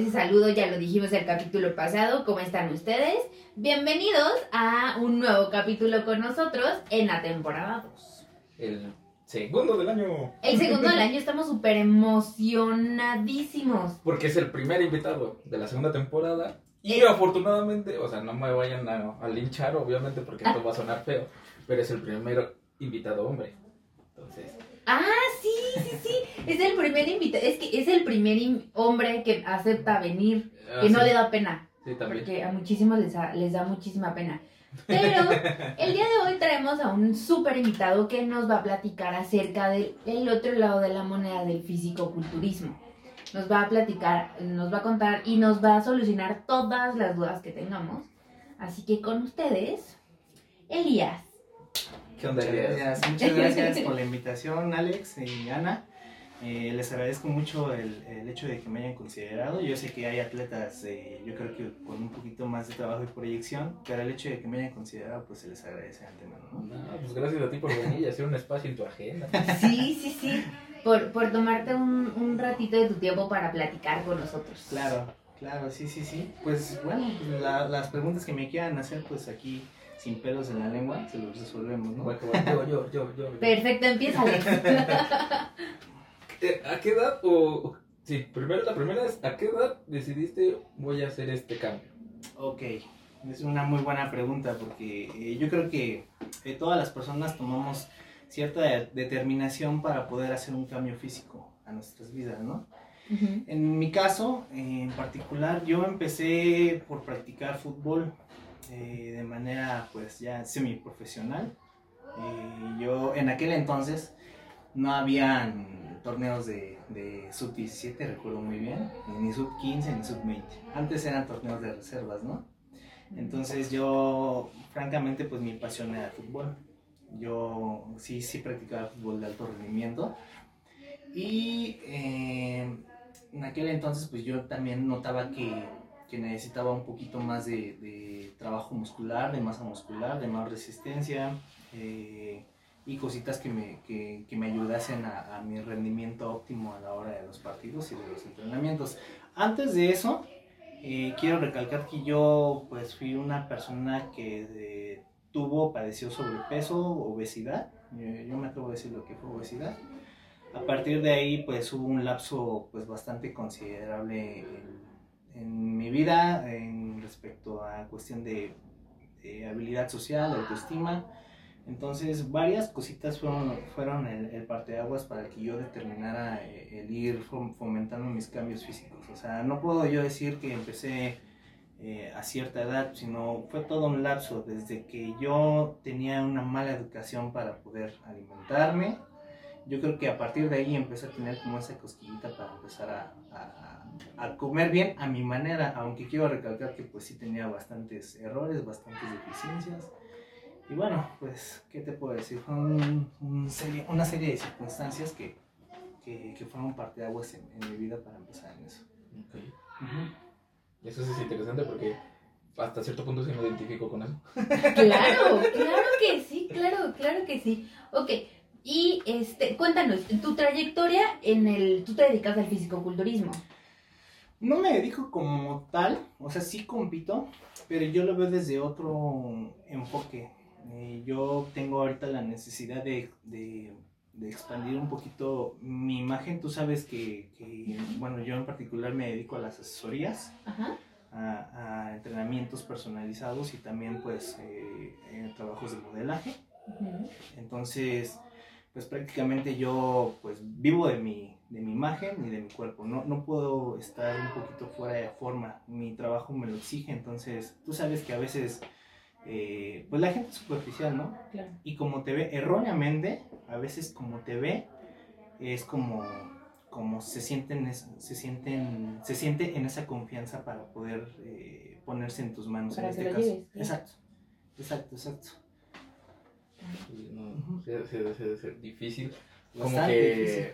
ese saludo ya lo dijimos el capítulo pasado. ¿Cómo están ustedes? Bienvenidos a un nuevo capítulo con nosotros en la temporada 2. El segundo del año. El segundo del año estamos súper emocionadísimos. Porque es el primer invitado de la segunda temporada. Y Eh. afortunadamente, o sea, no me vayan a, a linchar, obviamente, porque esto va a sonar feo. Pero es el primer invitado hombre. Entonces, Ah, sí, sí, sí. Es el primer invitado. Es que es el primer hombre que acepta venir, ah, que no le da pena. Sí, también. Porque a muchísimos les da, les da muchísima pena. Pero el día de hoy traemos a un súper invitado que nos va a platicar acerca del el otro lado de la moneda del físico-culturismo. Nos va a platicar, nos va a contar y nos va a solucionar todas las dudas que tengamos. Así que con ustedes, Elías. ¿Qué onda, Muchas gracias, muchas gracias por la invitación, Alex y Ana. Eh, les agradezco mucho el, el hecho de que me hayan considerado. Yo sé que hay atletas, eh, yo creo que con un poquito más de trabajo y proyección, pero el hecho de que me hayan considerado, pues se les agradece de antemano. ¿no? No, pues gracias a ti por venir y hacer un espacio en tu agenda. Sí, sí, sí. Por, por tomarte un, un ratito de tu tiempo para platicar con nosotros. Claro, claro, sí, sí, sí. Pues bueno, pues, la- las preguntas que me quieran hacer, pues aquí, sin pelos en la lengua, se los resolvemos, ¿no? Bueno, bueno, yo, yo, yo, yo. Perfecto, empieza. Eh, ¿A qué edad o...? Sí, primero la primera es, ¿a qué edad decidiste voy a hacer este cambio? Ok, es una muy buena pregunta porque eh, yo creo que eh, todas las personas tomamos cierta de- determinación para poder hacer un cambio físico a nuestras vidas, ¿no? En mi caso, eh, en particular, yo empecé por practicar fútbol eh, de manera pues ya semiprofesional. Eh, yo en aquel entonces no habían torneos de, de sub-17, recuerdo muy bien, ni sub-15 ni sub-20. Antes eran torneos de reservas, ¿no? Entonces yo, francamente, pues mi pasión era el fútbol. Yo sí, sí practicaba fútbol de alto rendimiento. Y eh, en aquel entonces, pues yo también notaba que, que necesitaba un poquito más de trabajo muscular, de masa muscular, de más resistencia eh, y cositas que me, que, que me ayudasen a, mi rendimiento óptimo a la hora de los partidos y de los entrenamientos. Antes de eso, eh, quiero recalcar que yo pues fui una persona que eh, tuvo, padeció sobrepeso, obesidad. Yo me atrevo a decir lo que fue obesidad. A partir de ahí pues hubo un lapso pues bastante considerable en, en mi vida en respecto a cuestión de, de habilidad social, autoestima. Entonces varias cositas fueron, fueron el, el parteaguas para que yo determinara eh, el ir fom- fomentando mis cambios físicos. O sea, no puedo yo decir que empecé eh, a cierta edad, sino fue todo un lapso desde que yo tenía una mala educación para poder alimentarme. Yo creo que a partir de ahí empecé a tener como esa cosquillita para empezar a, a- comer bien a mi manera, aunque quiero recalcar que pues sí tenía bastantes errores, bastantes deficiencias. Y bueno, pues, ¿qué te puedo decir? Fue un- un serie- una serie de circunstancias que, que, que fueron parteaguas en, en mi vida para empezar en eso. Ok. Eso sí es interesante porque hasta cierto punto sí me identifico con eso. Claro, claro que sí, claro, claro que sí. Ok, y este, cuéntanos, tu trayectoria en el, tú te dedicas al fisicoculturismo. No me dedico como tal, o sea, sí compito, pero yo lo veo desde otro enfoque. Eh, yo tengo ahorita la necesidad de, de- de expandir un poquito mi imagen. Tú sabes que, que, bueno, yo en particular me dedico a las asesorías, Ajá. a, a entrenamientos personalizados y también pues eh, en trabajos de modelaje. Entonces, pues prácticamente yo pues vivo de mi, de mi imagen y de mi cuerpo. No, no puedo estar un poquito fuera de forma. Mi trabajo me lo exige. Entonces, tú sabes que a veces, eh, pues la gente es superficial, ¿no? Claro. Y como te ve erróneamente, a veces como te ve, es como, como se sienten, se sienten, se siente en esa confianza para poder eh, ponerse en tus manos. Para en este caso. lleves. Exacto, exacto, exacto. No, debe ser- ser difícil. Como Bastante que difícil.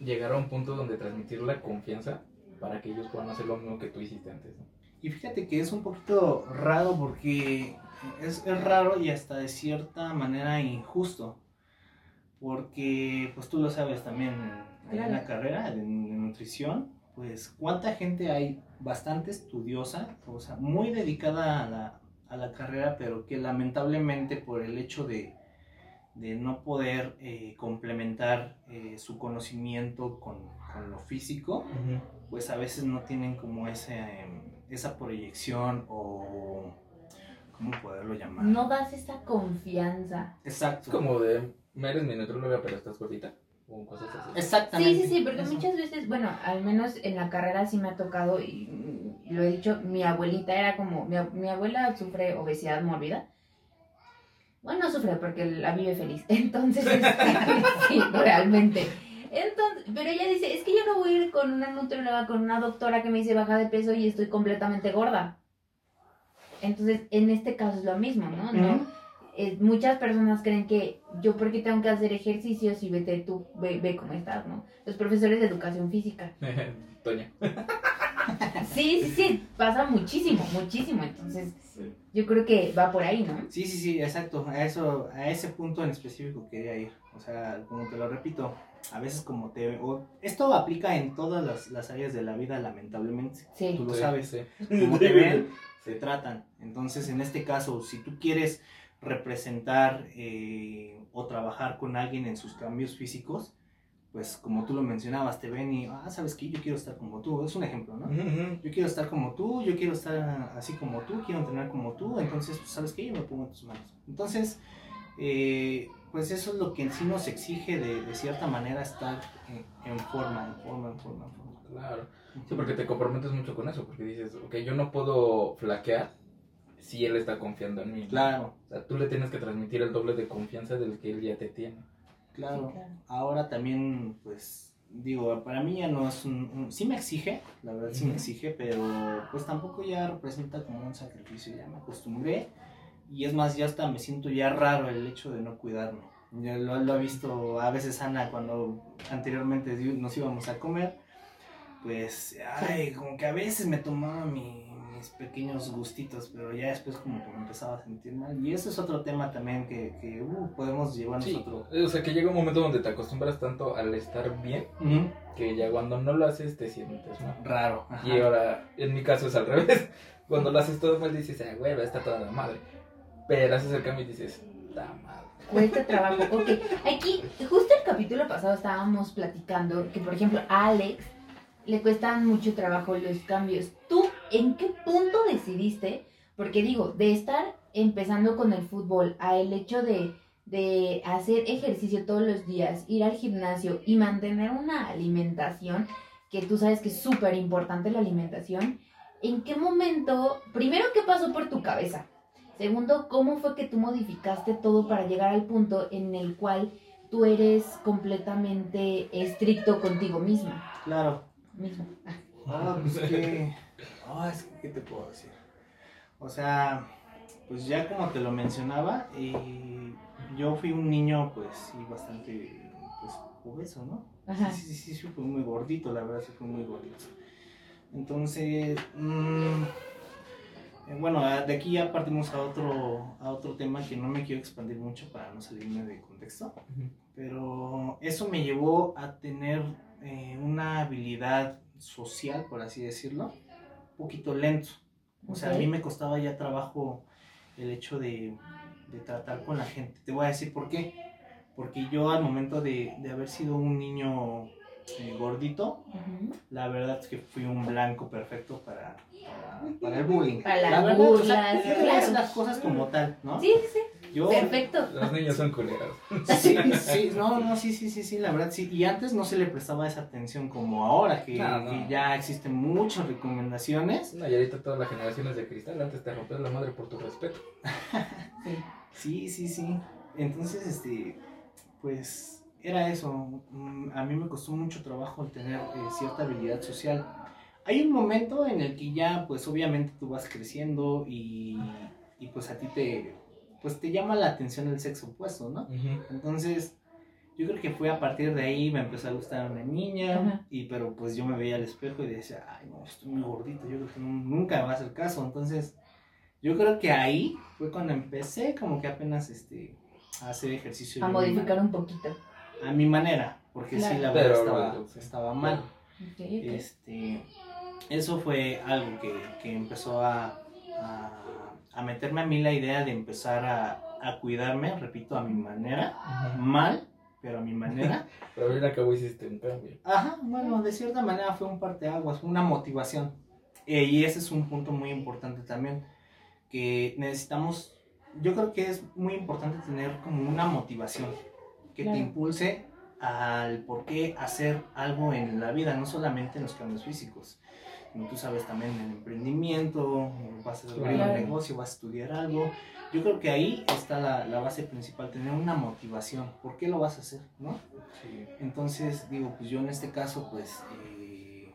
llegar a un punto donde transmitir la confianza para que ellos puedan hacer lo mismo que tú hiciste antes. ¿no? Y fíjate que es un poquito raro porque es, es raro y hasta de cierta manera injusto. Porque, pues tú lo sabes también, en la carrera de, de nutrición, pues cuánta gente hay bastante estudiosa, o sea, muy dedicada a la, a la carrera, pero que lamentablemente por el hecho de, de no poder eh, complementar eh, su conocimiento con, con lo físico, pues a veces no tienen como ese, esa proyección o... ¿Cómo poderlo llamar? No das esa confianza. Exacto. Es como de, eres mi nutróloga, pero estás gordita. O cosas así. Exactamente. Sí, sí, sí, porque Eso. muchas veces, bueno, al menos en la carrera sí me ha tocado, y mm, lo he dicho, mi abuelita era como, mi, mi abuela sufre obesidad mórbida. Bueno, no sufre porque la vive feliz, entonces, este, sí, realmente. Entonces, pero ella dice, es que yo no voy a ir con una nutrióloga, con una doctora que me dice baja de peso y estoy completamente gorda. Entonces, en este caso es lo mismo, ¿no? Eh, muchas personas creen que yo porque tengo que hacer ejercicios y vete tú, ve, ve cómo estás, ¿no? Los profesores de educación física. Toña. Sí, sí, sí, pasa muchísimo, muchísimo. Entonces, yo creo que va por ahí, ¿no? Sí, sí, sí, exacto. A eso, a ese punto en específico quería ir. O sea, como te lo repito, a veces como te... o- esto aplica en todas las, las áreas de la vida, lamentablemente. Sí. Tú lo Sí, sabes. sí. Como te ven, se tratan. Entonces, en este caso, si tú quieres representar eh, o trabajar con alguien en sus cambios físicos, pues como tú lo mencionabas, te ven y, ah, ¿sabes qué? Yo quiero estar como tú. Es un ejemplo, ¿no? Yo quiero estar como tú, yo quiero estar así como tú, quiero entrenar como tú, entonces, pues, ¿sabes qué? Yo me pongo en tus manos. Entonces, eh, pues eso es lo que en sí nos exige de, de cierta manera estar en, en forma, en forma, en forma, en forma. Claro. Sí, porque te comprometes mucho con eso, porque dices, ok, yo no puedo flaquear si él está confiando en mí. Claro, O sea, tú le tienes que transmitir el doble de confianza del que él ya te tiene. Claro. Sí, claro. Ahora también, pues, digo, para mí ya no es un, un- Sí me exige, la verdad sí me exige, pero pues tampoco ya representa como un sacrificio, ya me acostumbré. Y es más, ya hasta me siento ya raro el hecho de no cuidarme. Ya lo, lo ha visto a veces Ana cuando anteriormente nos íbamos a comer. Pues, ay, como que a veces me tomaba mi- mis pequeños gustitos, pero ya después como que me empezaba a sentir mal. Y eso es otro tema también que, que uh, podemos llevarnos Sí, otro. o sea, que llega un momento donde te acostumbras tanto al estar bien Ujú. que ya cuando no lo haces te sientes mal. Raro. ajá. Y ahora, en mi caso es al revés. Cuando lo haces todo mal dices, ah, güey, está toda la madre. Pero haces el cambio y dices, está mal. Cuesta trabajo. Ok, aquí, justo el capítulo pasado estábamos platicando que, por ejemplo, Alex le cuestan mucho trabajo los cambios. ¿Tú en qué punto decidiste? Porque digo, de estar empezando con el fútbol a el hecho de, de hacer ejercicio todos los días, ir al gimnasio y mantener una alimentación, que tú sabes que es súper importante la alimentación, ¿en qué momento, primero, qué pasó por tu cabeza? Segundo, ¿cómo fue que tú modificaste todo para llegar al punto en el cual tú eres completamente estricto contigo misma? Claro. Mismo. Ah, pues que. Ah, es que, ¿qué te puedo decir? O sea, pues ya como te lo mencionaba, eh, yo fui un niño, pues sí, bastante, pues, obeso, ¿no? Ajá. Sí, sí, sí, sí, fui muy gordito, la verdad, sí fui muy gordito. Entonces, mm, eh, bueno, ah, de aquí ya partimos a otro, a otro tema que no me quiero expandir mucho para no salirme de contexto. Pero eso me llevó a tener eh, una habilidad social, por así decirlo, un poquito lento. O sea, a mí me costaba ya trabajo el hecho de, de tratar con la gente. Te voy a decir por qué. Porque yo al momento de, de haber sido un niño eh, gordito, la verdad es que fui un blanco perfecto para, para, para el bullying. Para las La burlas, las cosas como tal, ¿no? Sí, sí, Yo, perfecto. Los niños son culeros. Sí, sí, no, no, sí, sí, sí, sí, la verdad sí. Y antes no se le prestaba esa atención como ahora, que, No, no. que ya existen muchas recomendaciones. No, y ahorita todas las generaciones de cristal, antes te rompías la madre por tu respeto. Sí. Sí, sí. Entonces, este, pues era eso. Mm, A mí me costó mucho trabajo el tener eh, cierta habilidad social. Hay un momento en el que ya, pues obviamente tú vas creciendo y, y pues a ti te, pues te llama la atención el sexo opuesto, ¿no? Entonces, yo creo que fue a partir de ahí me empezó a gustar una niña, Ajá. y pero pues yo me veía al espejo y decía, ay, no, estoy muy gordito, yo creo que nu- nunca me va a hacer caso. Entonces, yo creo que ahí fue cuando empecé como que apenas este, a hacer ejercicio. A modificar un poquito. A mi manera, porque sí, Claro. la Pero verdad estaba, sí. estaba mal. Ok, ok. Este, eso fue algo que, que empezó a, a, a meterme a mí la idea de empezar a, a cuidarme, repito, a mi manera, mal, pero a mi manera. Pero mira que hiciste un cambio. Ajá, bueno, de cierta manera fue un parteaguas, una motivación. Eh, y ese es un punto muy importante también, que necesitamos, yo creo que es muy importante tener como una motivación que Claro. te impulse al por qué hacer algo en la vida, no solamente en los cambios físicos. Como tú sabes también en el emprendimiento, vas a abrir Claro. un negocio, vas a estudiar algo. Yo creo que ahí está la, la base principal, tener una motivación. ¿Por qué lo vas a hacer? ¿no? Sí. Entonces, digo, pues yo en este caso, pues, eh,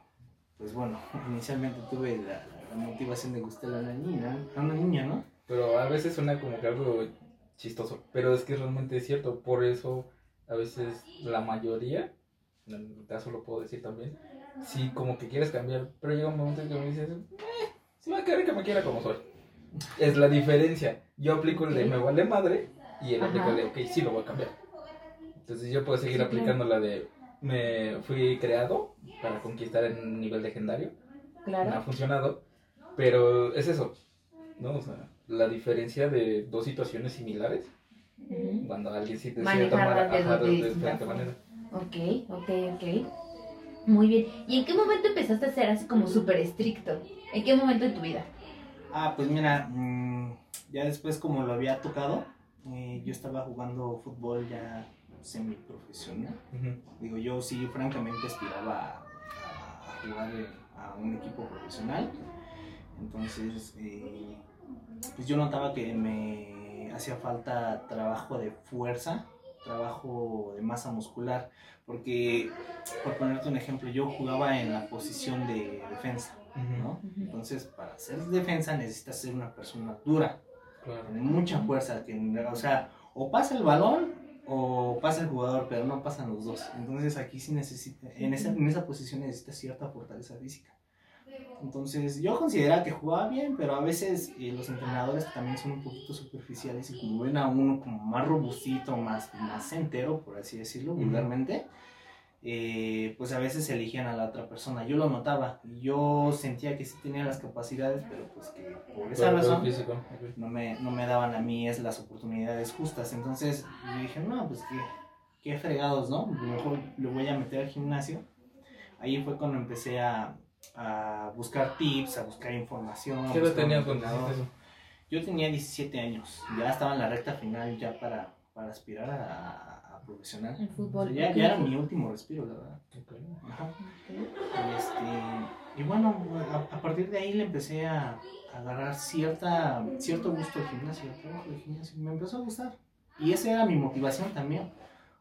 pues bueno, inicialmente tuve la, la motivación de gustar a una niña, a una niña, ¿no? Pero a veces suena como que algo chistoso. Pero es que realmente es cierto. Por eso, a veces la mayoría, en mi caso lo puedo decir también, sí, como que quieres cambiar. Pero llega un momento en que me dices, eh, sí va a querer que me quiera como soy. Es la diferencia. Yo aplico el de me vale madre y él aplica el de, Ajá. ok, sí lo voy a cambiar. Entonces yo puedo seguir Sí, aplicando la de, me fui creado para conquistar en nivel legendario. me ha Claro. funcionado, pero es eso, ¿no? O sea, la diferencia de dos situaciones similares, cuando alguien sí decide Manejarlas tomar de ajá, dos- de, de diferente manera. Ok, ok, ok. Muy bien. ¿Y en qué momento empezaste a ser así como súper estricto? ¿En qué momento de tu vida? Ah, pues mira, mm, ya después como lo había tocado, eh, yo estaba jugando fútbol ya semiprofesional. Ujú. Digo, yo sí francamente aspiraba a, a jugar en- a un equipo profesional. Entonces, eh, pues yo notaba que me hacía falta trabajo de fuerza, trabajo de masa muscular. Porque, por ponerte un ejemplo, yo jugaba en la posición de defensa, ¿no? Entonces, para ser defensa necesitas ser una persona dura, Claro. con mucha fuerza, que, o sea, o pasa el balón o pasa el jugador, pero no pasan los dos. Entonces aquí sí necesita, en esa, en esa posición necesita cierta fortaleza física. Entonces yo consideraba que jugaba bien, pero a veces eh, los entrenadores también son un poquito superficiales y como ven a uno como más robustito, más, más entero, por así decirlo, vulgarmente, eh, pues a veces eligían a la otra persona. Yo lo notaba yo sentía que sí tenía las capacidades, pero pues que por esa Pero- pero razón físico, ok. no me, no me daban a mí es las oportunidades justas. Entonces yo dije, no, pues qué, qué fregados, ¿no? Mejor le voy a meter al gimnasio. Ahí fue cuando empecé a, a buscar tips, a buscar información. ¿Qué edad cuando eso? Yo tenía 17 años, ya estaba en la recta final ya para, para aspirar a, a- profesional. El fútbol. O sea, ya, era mi último respiro, la verdad. Ajá. Y, este, y bueno, a, a partir de ahí le empecé a, a agarrar cierta, cierto gusto al gimnasio, al trabajo del gimnasio. Me empezó a gustar. Y esa era mi motivación también.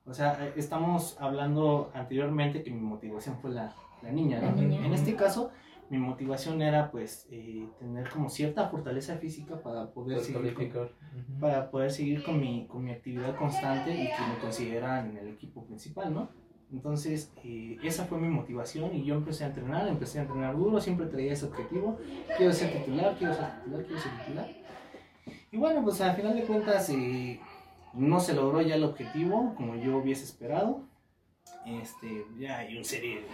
O sea, eh, estamos hablando anteriormente que mi motivación fue la, la niña. ¿no? La niña. En este caso, mi motivación era pues eh, tener como cierta fortaleza física para poder Puedes seguir con, para poder seguir con mi, con mi actividad constante y que me consideraran en el equipo principal, ¿no? Entonces, eh, esa fue mi motivación y yo empecé a entrenar, empecé a entrenar duro, siempre traía ese objetivo, quiero ser titular, quiero ser titular, quiero ser titular. Y bueno, pues al final de cuentas eh, no se logró ya el objetivo como yo hubiese esperado. Este, ya hay una serie,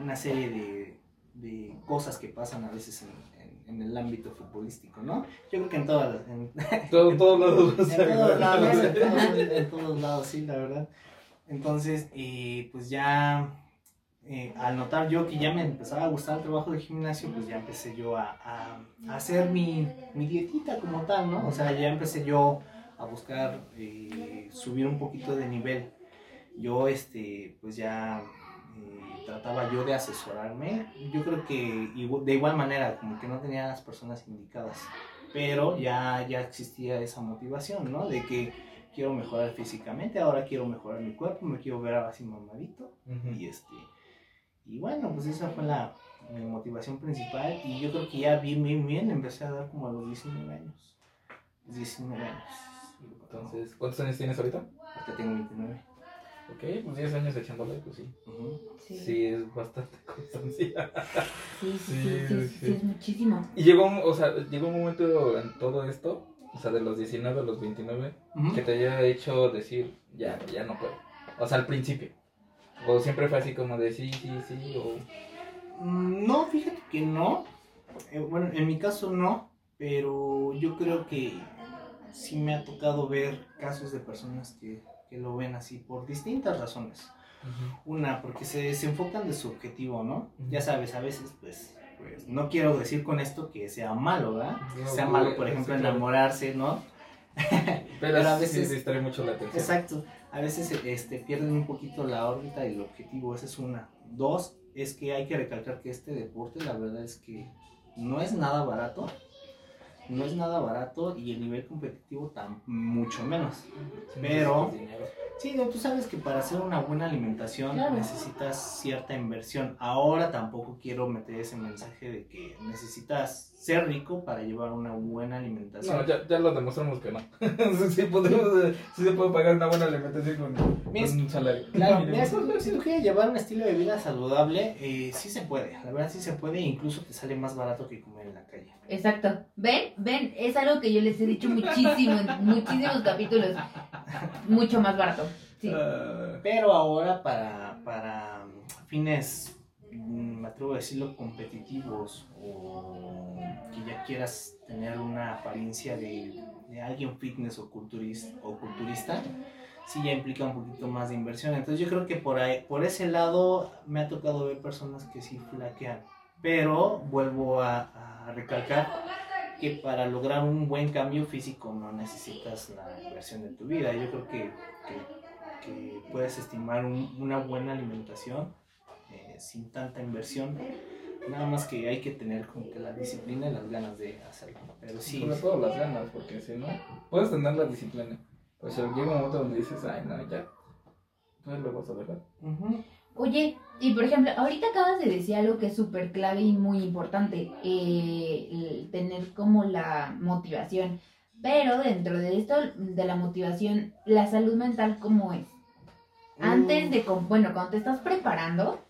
una serie de, de cosas que pasan a veces en, en- en el ámbito futbolístico, ¿no? Yo creo que en todas las... en- Todo, todos lados. en todos lados, en todos, en todos lados, sí, la verdad. Entonces, eh, pues ya, eh, al notar yo que ya me empezaba a gustar el trabajo de gimnasio, pues ya empecé yo a, a- a hacer mi, mi dietita como tal, ¿no? O sea, ya empecé yo a buscar eh, subir un poquito de nivel. Yo, este, pues ya eh, trataba yo de asesorarme. Yo creo que de igual manera, como que no tenía las personas indicadas pero ya, ya existía esa motivación, ¿no? De que quiero mejorar físicamente, ahora quiero mejorar mi cuerpo, me quiero ver así mamadito, Ujú. y este, y bueno, pues esa fue la, mi motivación principal, y yo creo que ya bien, bien, bien, empecé a dar como a los 19 años, 19 años, Entonces, ¿cuántos años tienes ahorita? ahorita tengo 29. Ok, pues 10 años echándole, pues sí. Sí. Sí, es bastante constancia. Sí, sí, sí, Sí, sí, sí, sí. sí, es muchísimo. Y llegó, un- o sea, llegó un momento en todo esto, o sea, de los 19 a los 29, Ujú. que te haya hecho decir, ya, ya no puedo. O sea, al principio. ¿O siempre fue así como de sí, sí, sí? O... Mm, No, fíjate que no. Eh, bueno, en mi caso no, pero yo creo que sí me ha tocado ver casos de personas que, que lo ven así por distintas razones. Una, porque se, se enfocan de su objetivo, ¿no? Ya sabes, a veces, pues, pues, no quiero decir con esto que sea malo, ¿verdad? No, sea malo, por ejemplo, enamorarse, ¿no? Pero, a veces- sí distrae mucho la atención. Exacto. A veces este, pierden un poquito la órbita y el objetivo. Esa es una. Dos, es que hay que recalcar que este deporte, la verdad es que no es nada barato. No es nada barato y el nivel competitivo tan mucho menos. Sí, pero-. Sí, no, tú sabes que para hacer una buena alimentación Claro. necesitas cierta inversión. Ahora tampoco quiero meter ese mensaje de que necesitas ser rico para llevar una buena alimentación. No, ya, ya lo demostramos que no. sí, sí podemos, eh, sí se puede pagar una buena alimentación con, con un salario. Claro, mira, si, si tú quieres llevar un estilo de vida saludable, eh, sí se puede. La verdad sí se puede, incluso te sale más barato que comer en la calle. Exacto. ¿Ven? ¿Ven? Es algo que yo les he dicho muchísimo, en muchísimos capítulos. Mucho más barato. Ah, Pero ahora para, para fines, mm, me atrevo a decirlo, competitivos o que ya quieras tener una apariencia de, de alguien fitness o culturista, o culturista, sí ya implica un poquito más de inversión. Entonces yo creo que por, ahí, por ese lado me ha tocado ver personas que sí flaquean. Pero vuelvo a recalcar que para lograr un buen cambio físico no necesitas la inversión de tu vida. Yo creo que, que, que puedes estimar un- una buena alimentación eh, sin tanta inversión. Nada más que hay que tener como que la disciplina y las ganas de hacerlo. Pero sí, Sobre todo las ganas, porque si no, puedes tener la disciplina. Pues llega un momento donde dices, ay, no, ya. No lo vas a dejar. Oye, y por ejemplo, ahorita acabas de decir algo que es súper clave y muy importante, eh, el tener como la motivación. Pero dentro de esto, de la motivación, la salud mental, ¿cómo es? Antes de, bueno, cuando te estás preparando.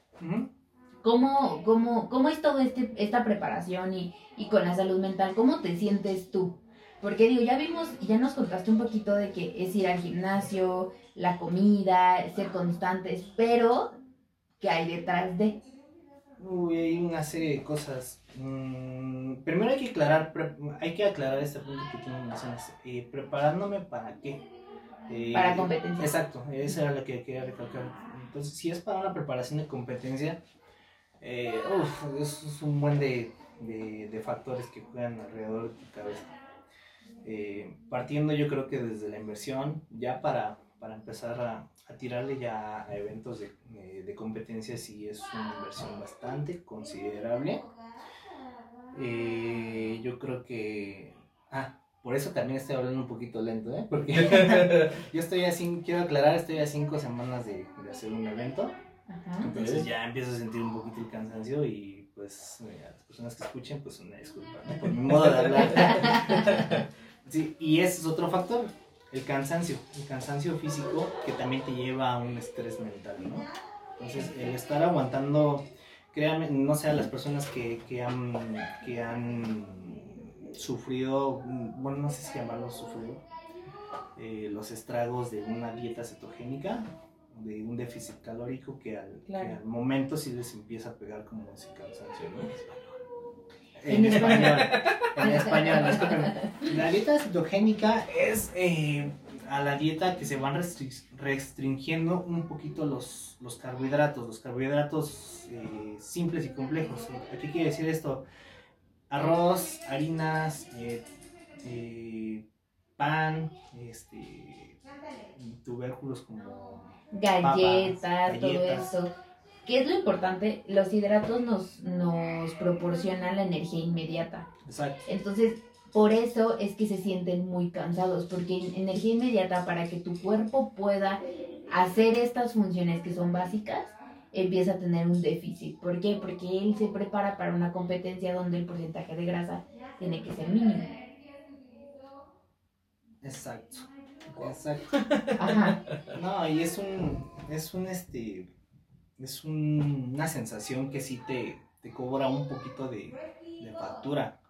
¿cómo, cómo, cómo es toda este, esta preparación y, y con la salud mental? ¿Cómo te sientes tú? Porque digo, ya vimos, ya nos contaste un poquito de que es ir al gimnasio, la comida, ser constantes, pero ¿qué hay detrás de? Uy, hay una serie de cosas. Mm, primero hay que aclarar, pre- hay que aclarar este punto que tú me mencionas. Eh, preparándome para qué. Eh, Para competencia. Exacto, eso era lo que quería recalcar. Entonces, si es para una preparación de competencia, eh, uf, eso es un buen de, de- de factores que juegan alrededor de tu cabeza. Eh, partiendo yo creo que desde la inversión, ya para, para empezar a, a tirarle ya a eventos de, eh, de competencia, sí es una inversión bastante considerable. Eh, yo creo que... Ah, por eso también estoy hablando un poquito lento, ¿eh? Porque yo estoy a cinco, quiero aclarar, estoy a cinco semanas de, de hacer un evento. Ajá. Entonces ya empiezo a sentir un poquito el cansancio y pues eh, a las personas que escuchen, pues una disculpa ¿no? por mi modo de hablar. Sí, y ese es otro factor, el cansancio, el cansancio físico que también te lleva a un estrés mental, ¿no? Entonces el estar aguantando, créanme, no sé, a las personas que, que han, que han sufrido, bueno, no sé si llamarlo sufrido, eh, los estragos de una dieta cetogénica, de un déficit calórico que al, Claro. que al momento sí les empieza a pegar como ese cansancio, ¿no? En español. En español, discúlpenme. La dieta cetogénica es eh, a la dieta que se van restri- restringiendo un poquito los, los carbohidratos, los carbohidratos eh, simples y complejos. ¿Qué quiere decir esto? Arroz, harinas, eh, eh, pan, este, tubérculos como Galletas, Papas, todo eso. ¿Qué es lo importante? Los hidratos nos, nos proporcionan la energía inmediata. Exacto. Entonces, por eso es que se sienten muy cansados, porque en- energía inmediata para que tu cuerpo pueda hacer estas funciones que son básicas, empieza a tener un déficit. ¿Por qué? Porque él se prepara para una competencia donde el porcentaje de grasa tiene que ser mínimo. Exacto. Exacto. Ajá. No, y es un, es un, este, es un- una sensación que sí te, te cobra un poquito de, de factura,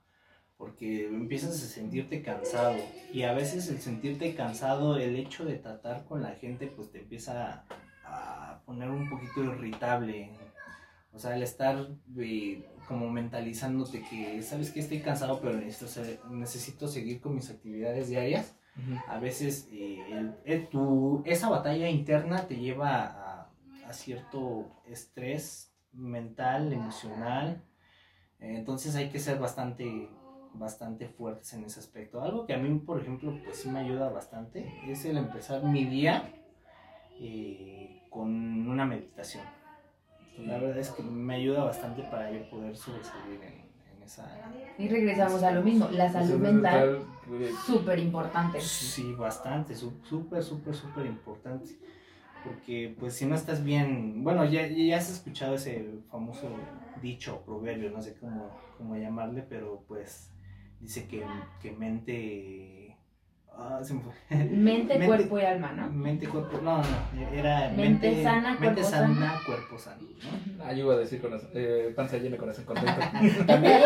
porque empiezas a sentirte cansado, y a veces el sentirte cansado, el hecho de tratar con la gente, pues te empieza a poner un poquito irritable. O sea, el estar eh, como mentalizándote que, sabes que estoy cansado, pero necesito, necesito seguir con mis actividades diarias. A veces eh, el- el- tu- esa batalla interna te lleva a, a cierto estrés mental, emocional. Eh, Entonces hay que ser bastante, bastante fuertes en ese aspecto. Algo que a mí, por ejemplo, pues sí me ayuda bastante es el empezar mi día eh, con una meditación. La verdad es que me ayuda bastante para yo poder sobresalir en, en esa... Y regresamos a lo mismo, la salud mental, súper importante. Sí, bastante, sú- súper, súper, súper importante. Porque pues si no estás bien, bueno, ya, ya has escuchado ese famoso dicho, proverbio, no sé cómo, cómo llamarle, pero pues dice que, que mente... ah, se me fue. Mente, Mente- cuerpo y alma, ¿no? Mente, cuerpo, no, no, era Mente mente, sana, mente cuerpo sana, sano. cuerpo sano, ¿no? Ah, yo iba a decir corazón, eh, panza llena, corazón contento. También,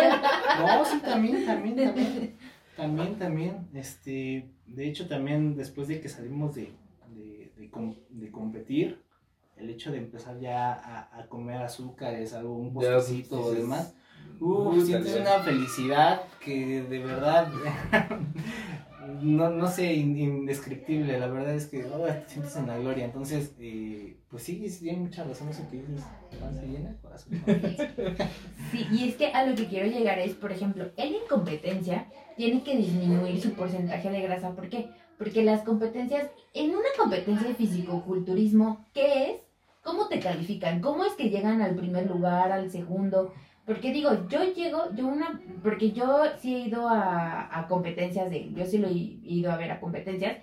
no, sí, también, también, también, también, también, este, de hecho también después de que salimos de, de, de, com- de competir, el hecho de empezar ya a, a comer azúcares, algo, un postrecito o demás, "Uy, Uf, sientes una vez". felicidad que de verdad no, no sé, in- indescriptible. La verdad es que oh, te sientes en la gloria. Entonces, eh, pues sí, sí, tiene mucha razón eso que dices. Panza llena, corazón. Sí, y es que a lo que quiero llegar es, por ejemplo, en incompetencia tiene que disminuir su porcentaje de grasa. ¿Por qué? Porque las competencias, en una competencia de fisicoculturismo, ¿qué es? ¿Cómo te califican? ¿Cómo es que llegan al primer lugar, al segundo? Porque digo, yo llego, yo una, porque yo sí he ido a, a competencias de, yo sí lo he ido a ver a competencias,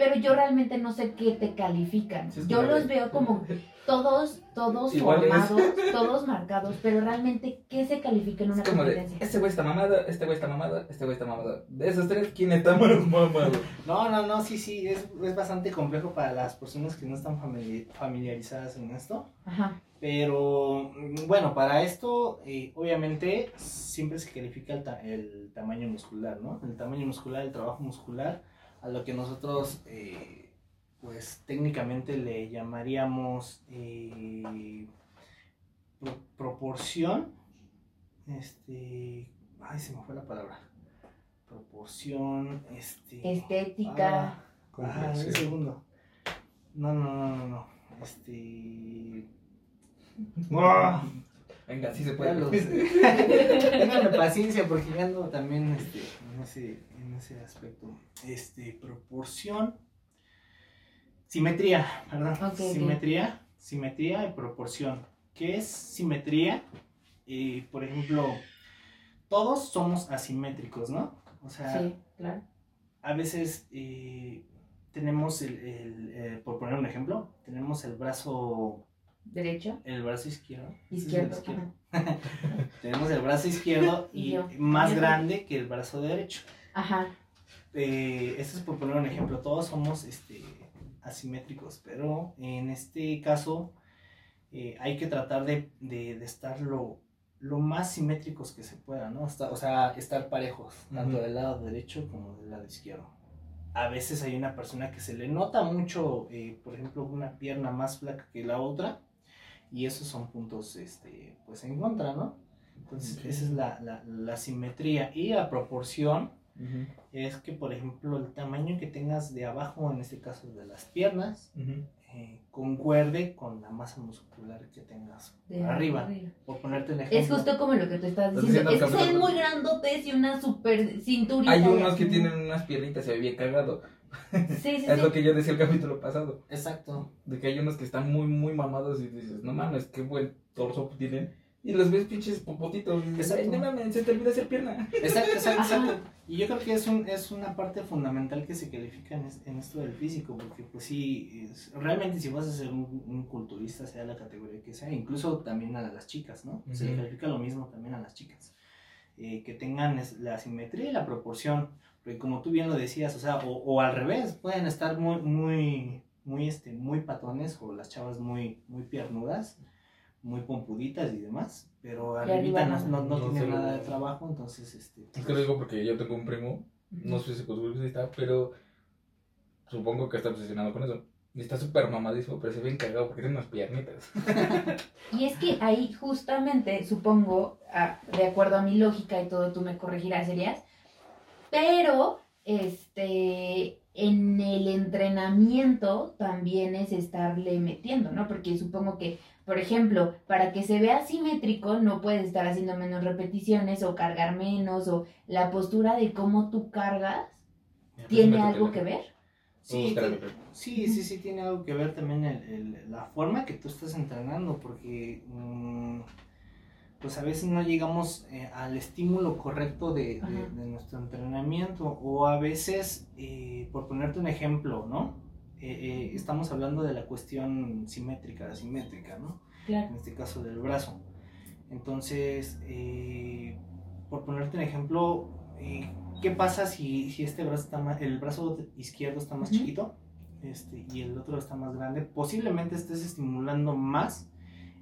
pero yo realmente no sé qué te califican. Sí, Yo los veo como todos, todos Iguales. formados, todos marcados, pero realmente, ¿qué se califica en una Es como de, competencia? este güey está mamada, este güey está mamada, este güey está mamada. De esos tres, ¿quién está más mamado? No, no, no, sí, sí, es, es bastante complejo para las personas que no están famili- familiarizadas en esto. Ajá, Pero mm, bueno, para esto, eh, obviamente, siempre se califica el, ta- el tamaño muscular, ¿no? El tamaño muscular, el trabajo muscular, a lo que nosotros, eh, pues técnicamente le llamaríamos eh, pro- proporción. Este. Ay, se me fue la palabra. Proporción, este. estética, Ah, ah, un segundo. No, no, no, no, no. Este. Venga, sí se puede. los- Ténganme paciencia porque ya ando también este, en, ese, en ese aspecto. Este, proporción. Simetría, ok. simetría, simetría y proporción. ¿Qué es simetría? Eh, por ejemplo, todos somos asimétricos, ¿no? O sea, sí, claro. a veces eh, tenemos el, el, eh, por poner un ejemplo, tenemos el brazo, Derecho, el brazo izquierdo. izquierdo, Sí, el ajá. Tenemos el brazo izquierdo Y más grande que el brazo derecho. Ajá, Eh, esto es por poner un ejemplo. Todos somos este, asimétricos, pero en este caso eh, hay que tratar de, de- de estar lo, lo más simétricos que se pueda, ¿no? Esta- o sea, estar parejos, tanto del lado derecho como del lado izquierdo. A veces hay una persona que se le nota mucho, eh, por ejemplo, una pierna más flaca que la otra, y esos son puntos, este, pues en contra, ¿no? Entonces, esa es la, la, la simetría y la proporción Es que, por ejemplo, el tamaño que tengas de abajo, en este caso de las piernas, eh, concuerde con la masa muscular que tengas de arriba. arriba. Por ponerte un ejemplo. Es justo como lo que tú estás diciendo. Es que no- muy grandotes y una super cinturita. Hay unos que tienen unas piernitas, se ve bien cagado. Sí, sí, Es lo que yo decía el capítulo pasado. Exacto. De que hay unos que están muy, muy mamados y dices, no mames, qué buen torso tienen. Y los ves pinches popotitos. Exacto. "Ay, no mames, se te olvida hacer pierna. Exacto, exacto, exacto. Y yo creo que es, un, es una parte fundamental que se califica en, es- en esto del físico, porque pues sí, es- realmente si vas a ser un, un culturista, sea la categoría que sea, incluso también a las chicas, ¿no? Se le califica lo mismo también a las chicas. Eh, que tengan la simetría y la proporción, porque como tú bien lo decías, o sea, o, o al revés, pueden estar muy, muy, muy, este, muy patones o las chavas muy, muy piernudas, muy pompuditas y demás, pero arribita no, no. no, se nada de trabajo, entonces, este... Es que lo digo porque yo tengo un primo, no sé si culturista, pero supongo que está obsesionado con eso. Y está súper mamadísimo, pero se ve cagado porque tiene unas piernitas. Y es que ahí justamente, supongo, a- de acuerdo a mi lógica y todo, tú me corregirás, serías, pero este en el entrenamiento también es estarle metiendo, ¿no? Porque supongo que, por ejemplo, para que se vea simétrico, no puedes estar haciendo menos repeticiones o cargar menos, o la postura de cómo tú cargas, ¿tiene algo que ver? Sí, espérame. sí, sí, sí, tiene algo que ver también el, el- la forma que tú estás entrenando, porque mm, pues a veces no llegamos eh, al estímulo correcto de, de- Ajá. de nuestro entrenamiento, o a veces, eh, por ponerte un ejemplo, ¿no? Eh, eh, estamos hablando de la cuestión simétrica, asimétrica, ¿no? Claro. en este caso del brazo. Entonces, eh, por ponerte un ejemplo, eh, ¿qué pasa si, si este brazo está más, el brazo izquierdo está más chiquito este, y el otro está más grande? Posiblemente estés estimulando más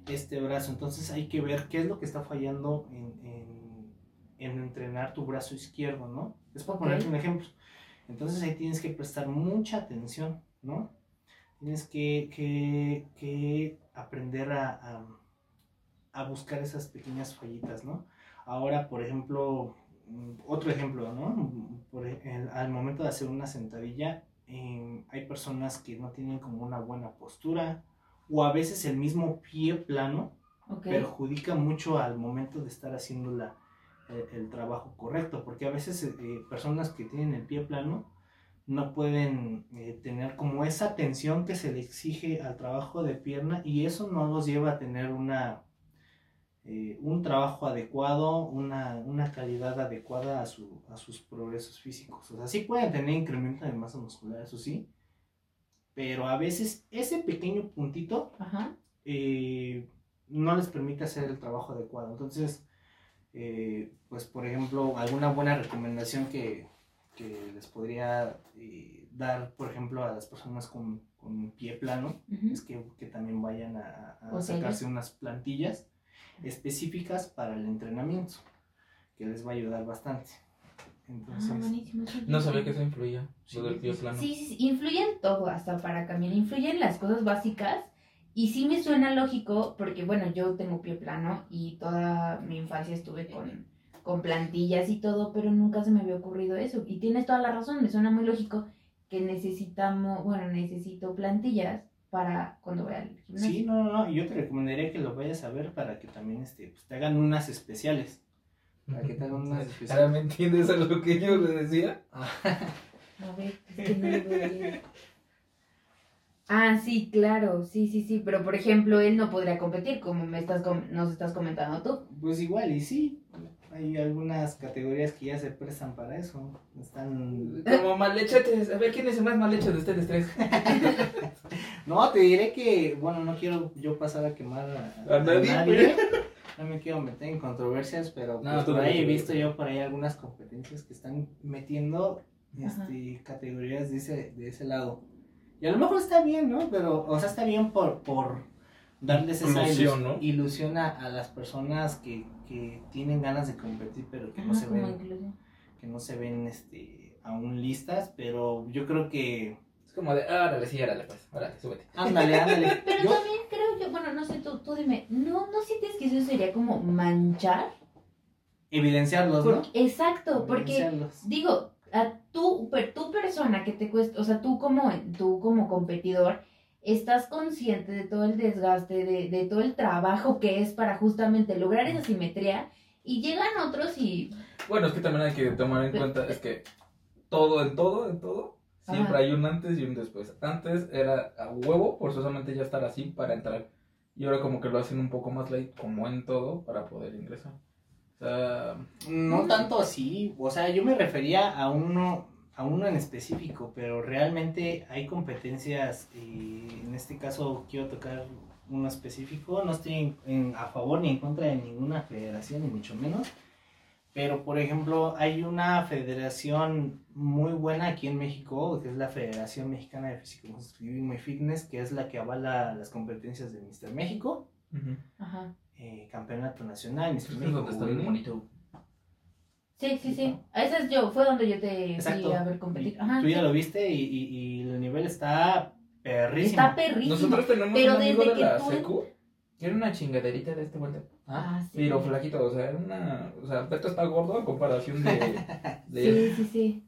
este brazo. Entonces hay que ver qué es lo que está fallando en, en- en entrenar tu brazo izquierdo, ¿no? Es por ponerte un ejemplo. Entonces ahí tienes que prestar mucha atención, ¿no? Tienes que, que- que aprender a, a- a buscar esas pequeñas fallitas, ¿no? Ahora, por ejemplo, mm, otro ejemplo, ¿no? Por e- el- al momento de hacer una sentadilla, em, hay personas que no tienen como una buena postura o a veces el mismo pie plano perjudica mucho al momento de estar haciendo la, el, el trabajo correcto, porque a veces eh, personas que tienen el pie plano no pueden eh, tener como esa tensión que se le exige al trabajo de pierna y eso no los lleva a tener una eh, un trabajo adecuado, una, una calidad adecuada a, su, a sus progresos físicos. O sea, sí pueden tener incremento de masa muscular, eso sí, pero a veces ese pequeño puntito Ajá. eh, no les permite hacer el trabajo adecuado. Entonces, pues por ejemplo, alguna buena recomendación que, que les podría eh, dar, por ejemplo, a las personas con, con pie plano, Ujú. es que, que también vayan a, a sacarse unas plantillas específicas para el entrenamiento, que les va a ayudar bastante. Entonces, Ah, buenísimo. sí, No sabía que eso influía, Sí, del pie sí, plano. Sí, sí, influye en todo, hasta para cambiar, influye en las cosas básicas. Y sí me suena lógico, porque bueno, yo tengo pie plano y toda mi infancia estuve con, con plantillas y todo, pero nunca se me había ocurrido eso. Y tienes toda la razón, me suena muy lógico que necesitamos, bueno, necesito plantillas para cuando voy al gimnasio. sí, no, no, no, yo te recomendaría que lo vayas a ver para que también este, pues, te hagan unas especiales. Para que te hagan unas Ahora especiales. me entiendes a lo que yo le decía. A ver, es que no veo bien. Ah, sí, claro, sí, sí, sí, pero por ejemplo, él no podría competir, como me estás com- nos estás comentando tú. Pues igual, y sí, hay algunas categorías que ya se prestan para eso. Están... Como malhechetes. A ver, ¿quién es el más mal hecho de ustedes tres? No, te diré que, bueno, no quiero yo pasar a quemar a, A nadie, No me quiero meter en controversias, pero No, pues, por ahí he visto yo por ahí algunas competencias que están metiendo este, categorías de ese, de ese lado. Y a lo mejor está bien, ¿no? Pero, o sea, está bien por, por darles esa Ilusión, ilus- ¿no? ilusión a, a las personas que, que tienen ganas de competir, pero que no se ven, que no se ven este, aún listas, pero yo creo que, Es como de, órale, sí, órale, pues, órale, súbete. ándale, ándale. Pero Yo- también creo yo, bueno, no sé, tú, tú dime, ¿no, ¿no sientes que eso sería como manchar? evidenciarlos, exacto, porque digo, a tú, per- tu persona que te cuesta, o sea, tú como, tú como competidor, estás consciente de todo el desgaste, de, de todo el trabajo que es para justamente lograr esa simetría, y llegan otros y... Bueno, es que también hay que tomar en cuenta, es que todo, en todo, en todo, siempre Ajá. hay un antes y un después. Antes era a huevo, forzosamente ya estar así para entrar. Y ahora como que lo hacen un poco más light, como en todo, para poder ingresar. O sea, No tanto así, o sea, yo me refería a uno, a uno en específico, pero realmente hay competencias, y en este caso quiero tocar uno específico, no estoy en- en- a favor ni en contra de ninguna federación, ni mucho menos, pero por ejemplo hay una federación muy buena aquí en México, que es la Federación Mexicana de Fisiculturismo y Fitness, que es la que avala las competencias de Mister México, Ajá. eh, Campeonato Nacional, Mister es México. está. Sí, sí, sí. Esa es yo, fue donde yo te Exacto. fui a ver competir. Ajá. Tú ya sí. lo viste y, y- y el nivel está Perrísimo. Está perrísimo. Nosotros tenemos Pero un amigo desde de que la tú- secu. que Era una chingaderita de este vuelta. Ah, sí. Pero flaquito, o sea, era una. O sea, Beto está gordo a comparación de. de Sí, sí, sí.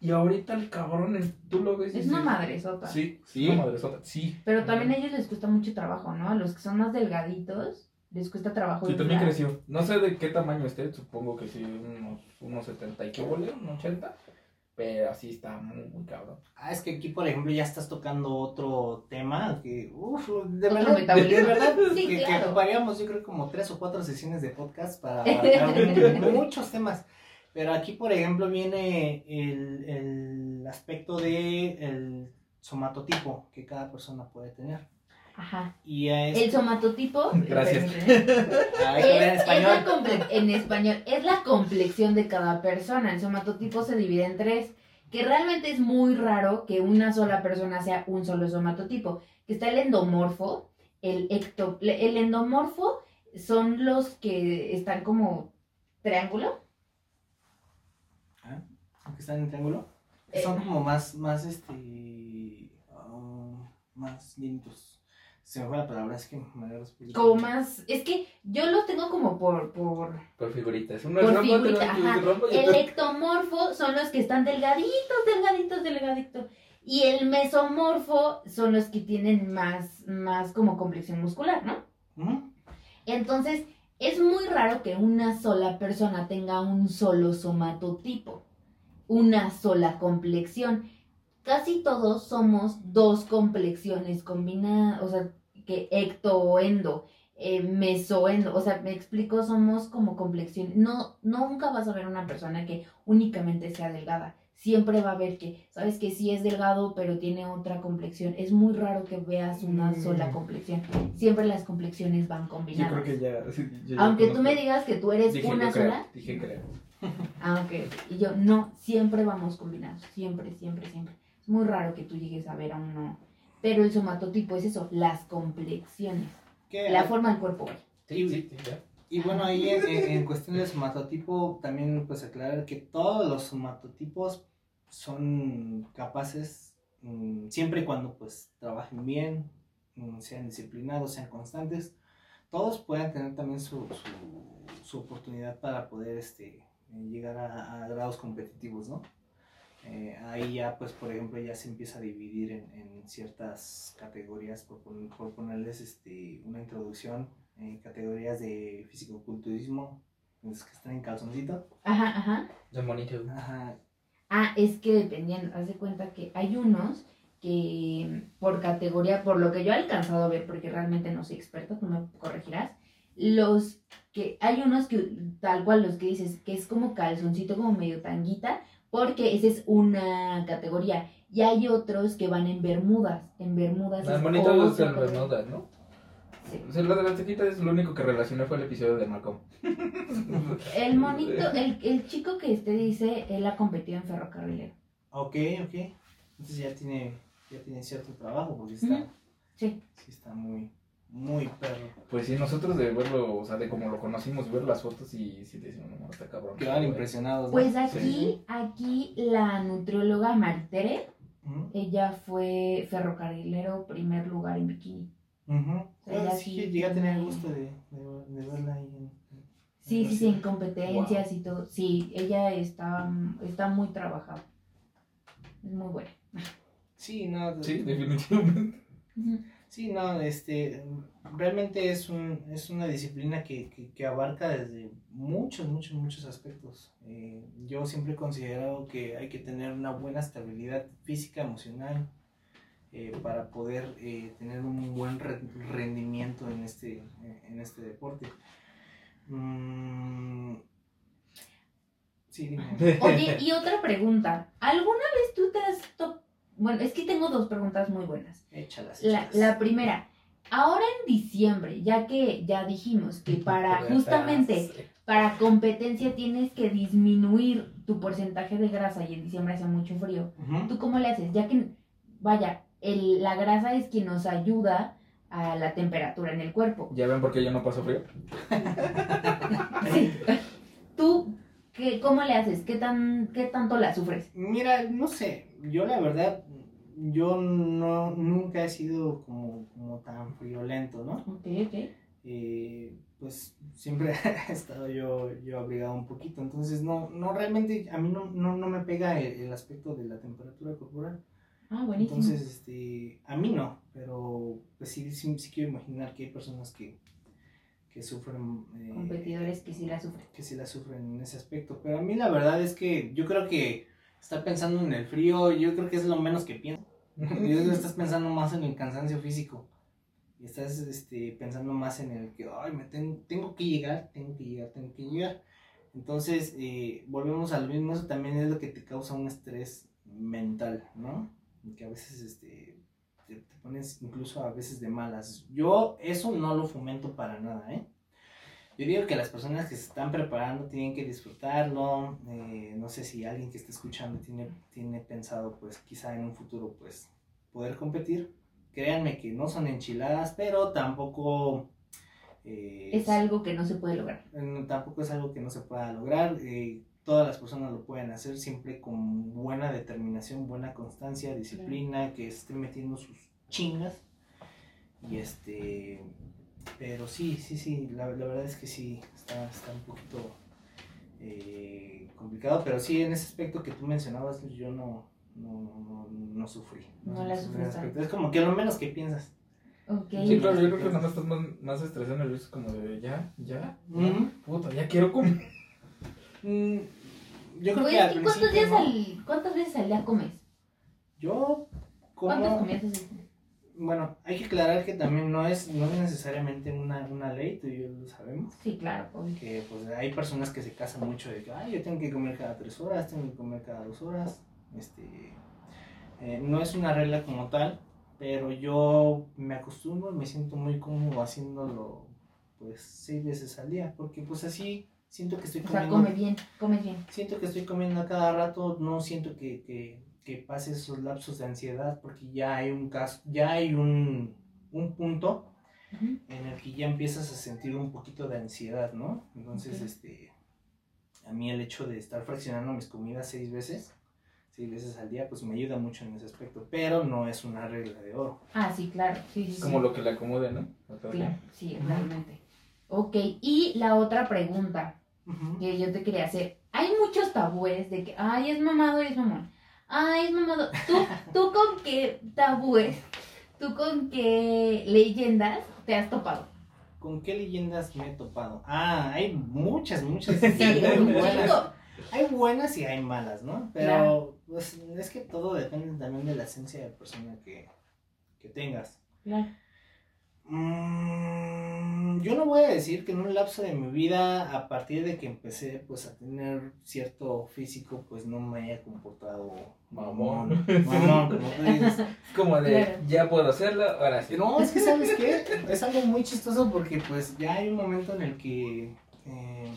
Y ahorita el cabrón, el- tú lo ves Es una madresota. Sí, sí, una madresota. Sí. Pero también a ellos les cuesta mucho trabajo, ¿no? A los que son más delgaditos, les cuesta trabajo. Sí, también creció. No sé de qué tamaño esté, supongo que sí, unos, unos 70 y qué vole, un 80. Pero así está muy, muy cabrón. Ah, es que aquí, por ejemplo, ya estás tocando otro tema que, uff, de verdad, de verdad Sí, que, que claro. ocuparíamos, yo creo, como tres o cuatro sesiones de podcast para abarcar muchos temas. Pero aquí, por ejemplo, viene el, el aspecto de el somatotipo que cada persona puede tener. Ajá. Y El somatotipo. Gracias. ver en Es, es español. comple- en español, es la complexión de cada persona. El somatotipo se divide en tres, que realmente es muy raro que una sola persona sea un solo somatotipo. Que está el endomorfo, el ecto, el endomorfo son los que están como triángulo. Ah, que están en triángulo. Eh. Son como más, más, este, ah, más lindos. Se me fue la palabra, es que me Como más, es que yo los tengo como por, por Por figuritas. Uno Por rombo, figurita, ajá. rombo y El ectomorfo son los que están delgaditos, delgaditos, delgaditos. Y el mesomorfo son los que tienen más, más como complexión muscular, ¿no? Entonces, es muy raro que una sola persona tenga un solo somatotipo, una sola complexión. Casi todos somos dos complexiones combinadas, o sea, que ecto o endo, eh, mesoendo, o sea, me explico, somos como complexión. No, nunca vas a ver una persona que únicamente sea delgada. Siempre va a haber que, sabes que sí es delgado, pero tiene otra complexión. Es muy raro que veas una Mm. sola complexión. Siempre las complexiones van Yo combinadas. creo que ya. yo Aunque tú me digas que tú eres Dije, una yo sola, Dije creo. ah, ok. Y yo, no, siempre vamos combinados. Siempre, siempre, siempre. Es muy raro que tú llegues a ver a uno. Pero el somatotipo es eso, las complexiones. La forma del cuerpo, güey. y, Sí, sí, ya. y bueno, ahí en, cuestión del somatotipo, también pues aclarar que todos los somatotipos son capaces, mm, siempre y cuando pues trabajen bien, mm, sean disciplinados, sean constantes, todos pueden tener también su, su, su oportunidad para poder este, llegar a, a grados competitivos, ¿no? Eh, ahí ya, pues, por ejemplo, ya se empieza a dividir en, en ciertas categorías, por, pon- por ponerles este, una introducción, eh, categorías de fisicoculturismo, los que están en calzoncito. Ajá, ajá. De. Ajá. Ah, es que dependiendo, haz de cuenta que hay unos que por categoría, por lo que yo he alcanzado a ver, porque realmente no soy experta, tú me corregirás, los que hay unos que tal cual los que dices que es como calzoncito, como medio tanguita, porque esa es una categoría. Y hay otros que van en bermudas, en bermudas. El es monito es el categoría. Bermuda, ¿no? Sí. O sea, lo de la tequita es lo único que relacioné fue el episodio de Malcolm. El monito, el, el chico que este dice, él ha competido en ferrocarrilero. Ok, ok. Entonces ya tiene, ya tiene cierto trabajo, porque está. Sí. sí está muy, muy perro. Pues sí, nosotros de verlo, o sea, de como lo conocimos, ver las fotos y sí decimos, no, está cabrón. Quedan impresionados. ¿no? Pues aquí, aquí la nutrióloga Maritere, Ujú, ella fue ferrocarrilero, primer lugar en bikini. sea, Ah, sí, sí llegué a tener el gusto de, de, de verla ahí. En, en- Sí, sí, sí, en- en competencias y todo. Sí, ella está, está muy trabajada. Es muy buena. Sí, no, Sí, definitivamente. Sí, no, este, realmente es, un, es una disciplina que, que, abarca desde muchos, muchos, muchos aspectos. Eh, yo siempre he considerado que hay que tener una buena estabilidad física, emocional, eh, para poder eh, tener un buen re- rendimiento en este, en este deporte. Mm, sí, dime. Oye, y otra pregunta. ¿Alguna vez tú te has to- Bueno, es que tengo dos preguntas muy buenas. Échalas. La, échalas. la primera, ahora en diciembre, ya que ya dijimos que para justamente para competencia tienes que disminuir tu porcentaje de grasa y en diciembre hace mucho frío. ¿Tú cómo le haces? Ya que, vaya, el- la grasa es quien nos ayuda a la temperatura en el cuerpo. ¿Ya ven por qué yo no paso frío? Sí. ¿Tú qué, cómo le haces? ¿Qué, tan, ¿Qué tanto la sufres? Mira, no sé, yo la verdad yo no, nunca he sido como, como tan friolento, ¿no? Ok, ok. Eh, pues siempre he estado yo, yo abrigado un poquito, entonces no, no realmente a mí no, no, no me pega el, el aspecto de la temperatura corporal. Ah, buenísimo. Entonces, este, a mí no, pero pues sí, sí, sí quiero imaginar que hay personas que, que sufren... eh, Competidores que sí la sufren. que sí la sufren en ese aspecto. Pero a mí la verdad es que yo creo que estar pensando en el frío, yo creo que es lo menos que pienso. Yo creo que estás pensando más en el cansancio físico. Y estás este, pensando más en el que, ay, me ten- tengo que llegar, tengo que llegar, tengo que llegar. Entonces, eh, volvemos al mismo, eso también es lo que te causa un estrés mental, ¿no? Que a veces este, te, te pones incluso a veces de malas. Yo eso no lo fomento para nada, ¿eh? Yo digo que las personas que se están preparando tienen que disfrutarlo. eh, no sé si alguien que esté escuchando tiene, tiene pensado, pues quizá en un futuro, pues poder competir. Créanme que no son enchiladas, pero tampoco... eh, Es algo que no se puede lograr. tampoco es algo que no se pueda lograr. eh, todas las personas lo pueden hacer siempre con buena determinación, buena constancia, disciplina, que estén metiendo sus chingas. Y este. Pero sí, sí, sí, la, la verdad es que sí, está, está un poquito eh, complicado. Pero sí, en ese aspecto que tú mencionabas, yo no, no, no, no sufrí. No la sufrí. Es como que lo menos que piensas. Ok. Sí, claro, yo creo que nada más estás más, más estresado, nervioso, como de ya, ya, ya, Ujú. puta, ya quiero comer. Mm, yo creo Güey, que al ¿y cuántos días no. al, cuántas veces al día comes? Yo ¿Cuántas como... comidas haces? Bueno, hay que aclarar que también no es, no es necesariamente una, una ley, tú y yo lo sabemos. Sí, claro, obvio. Que pues hay personas que se casan mucho de que, ay, yo tengo que comer cada tres horas, tengo que comer cada dos horas. Este, eh, no es una regla como tal, pero yo me acostumbro, me siento muy cómodo haciéndolo pues seis veces al día, porque pues así siento que estoy O sea, comiendo come bien, comes bien. siento que estoy comiendo a cada rato, no siento que, que, que pase esos lapsos de ansiedad porque ya hay un caso, ya hay un, un punto en el que ya empiezas a sentir un poquito de ansiedad, ¿no? Entonces, este, a mí el hecho de estar fraccionando mis comidas seis veces, seis veces al día, pues me ayuda mucho en ese aspecto, pero no es una regla de oro. Ah, sí, claro. Sí, sí, sí. Como lo que le acomode, ¿no? Claro, sí, realmente. Ok, y la otra pregunta que yo te quería hacer. Hay muchos tabúes de que, ay, es mamado y es mamón. Ay, es mamado. ¿Tú, tú con qué tabúes, tú con qué leyendas te has topado? ¿Con qué leyendas me he topado? Ah, hay muchas, muchas. Sí, hay buenas. Hay buenas y hay malas, ¿no? Pero Claro. pues, es que todo depende también de la esencia de persona que, que tengas. Claro. Mm, yo no voy a decir que en un lapso de mi vida, a partir de que empecé pues a tener cierto físico, pues no me haya comportado Mamón. Mamón, como tú dices. Es como de, ya puedo hacerlo, ahora sí. No, es que sabes qué, es algo muy chistoso porque pues ya hay un momento en el que eh,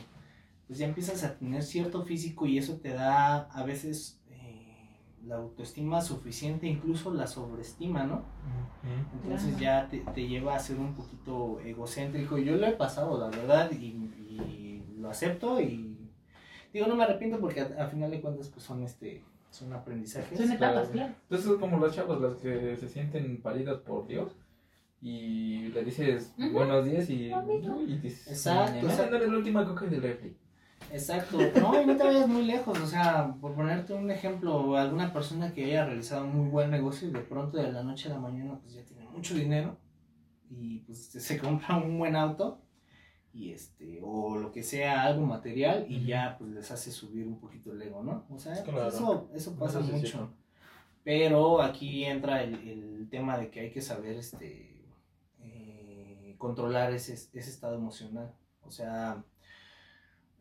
pues ya empiezas a tener cierto físico y eso te da a veces la autoestima suficiente, incluso la sobreestima, ¿no? Entonces Claro. ya te, te lleva a ser un poquito egocéntrico. Yo lo he pasado, la verdad, y, y lo acepto y digo, no me arrepiento porque a, a final de cuentas pues son este son aprendizajes. Son etapas, Claro. claro. Entonces es como los chavos, los que se sienten paridos por Dios y le dices buenos días y, y dices, Exacto, "Mañana exacto. eres la última coca del refri. Exacto, no, y no te vayas muy lejos, o sea, por ponerte un ejemplo, alguna persona que haya realizado un muy buen negocio y de pronto de la noche a la mañana pues ya tiene mucho dinero y pues se compra un buen auto y este, o lo que sea, algo material y ya pues les hace subir un poquito el ego, ¿no? O sea, Claro. eso, eso pasa mucho. Pero aquí entra el, el tema de que hay que saber este eh, controlar ese, ese estado emocional. O sea,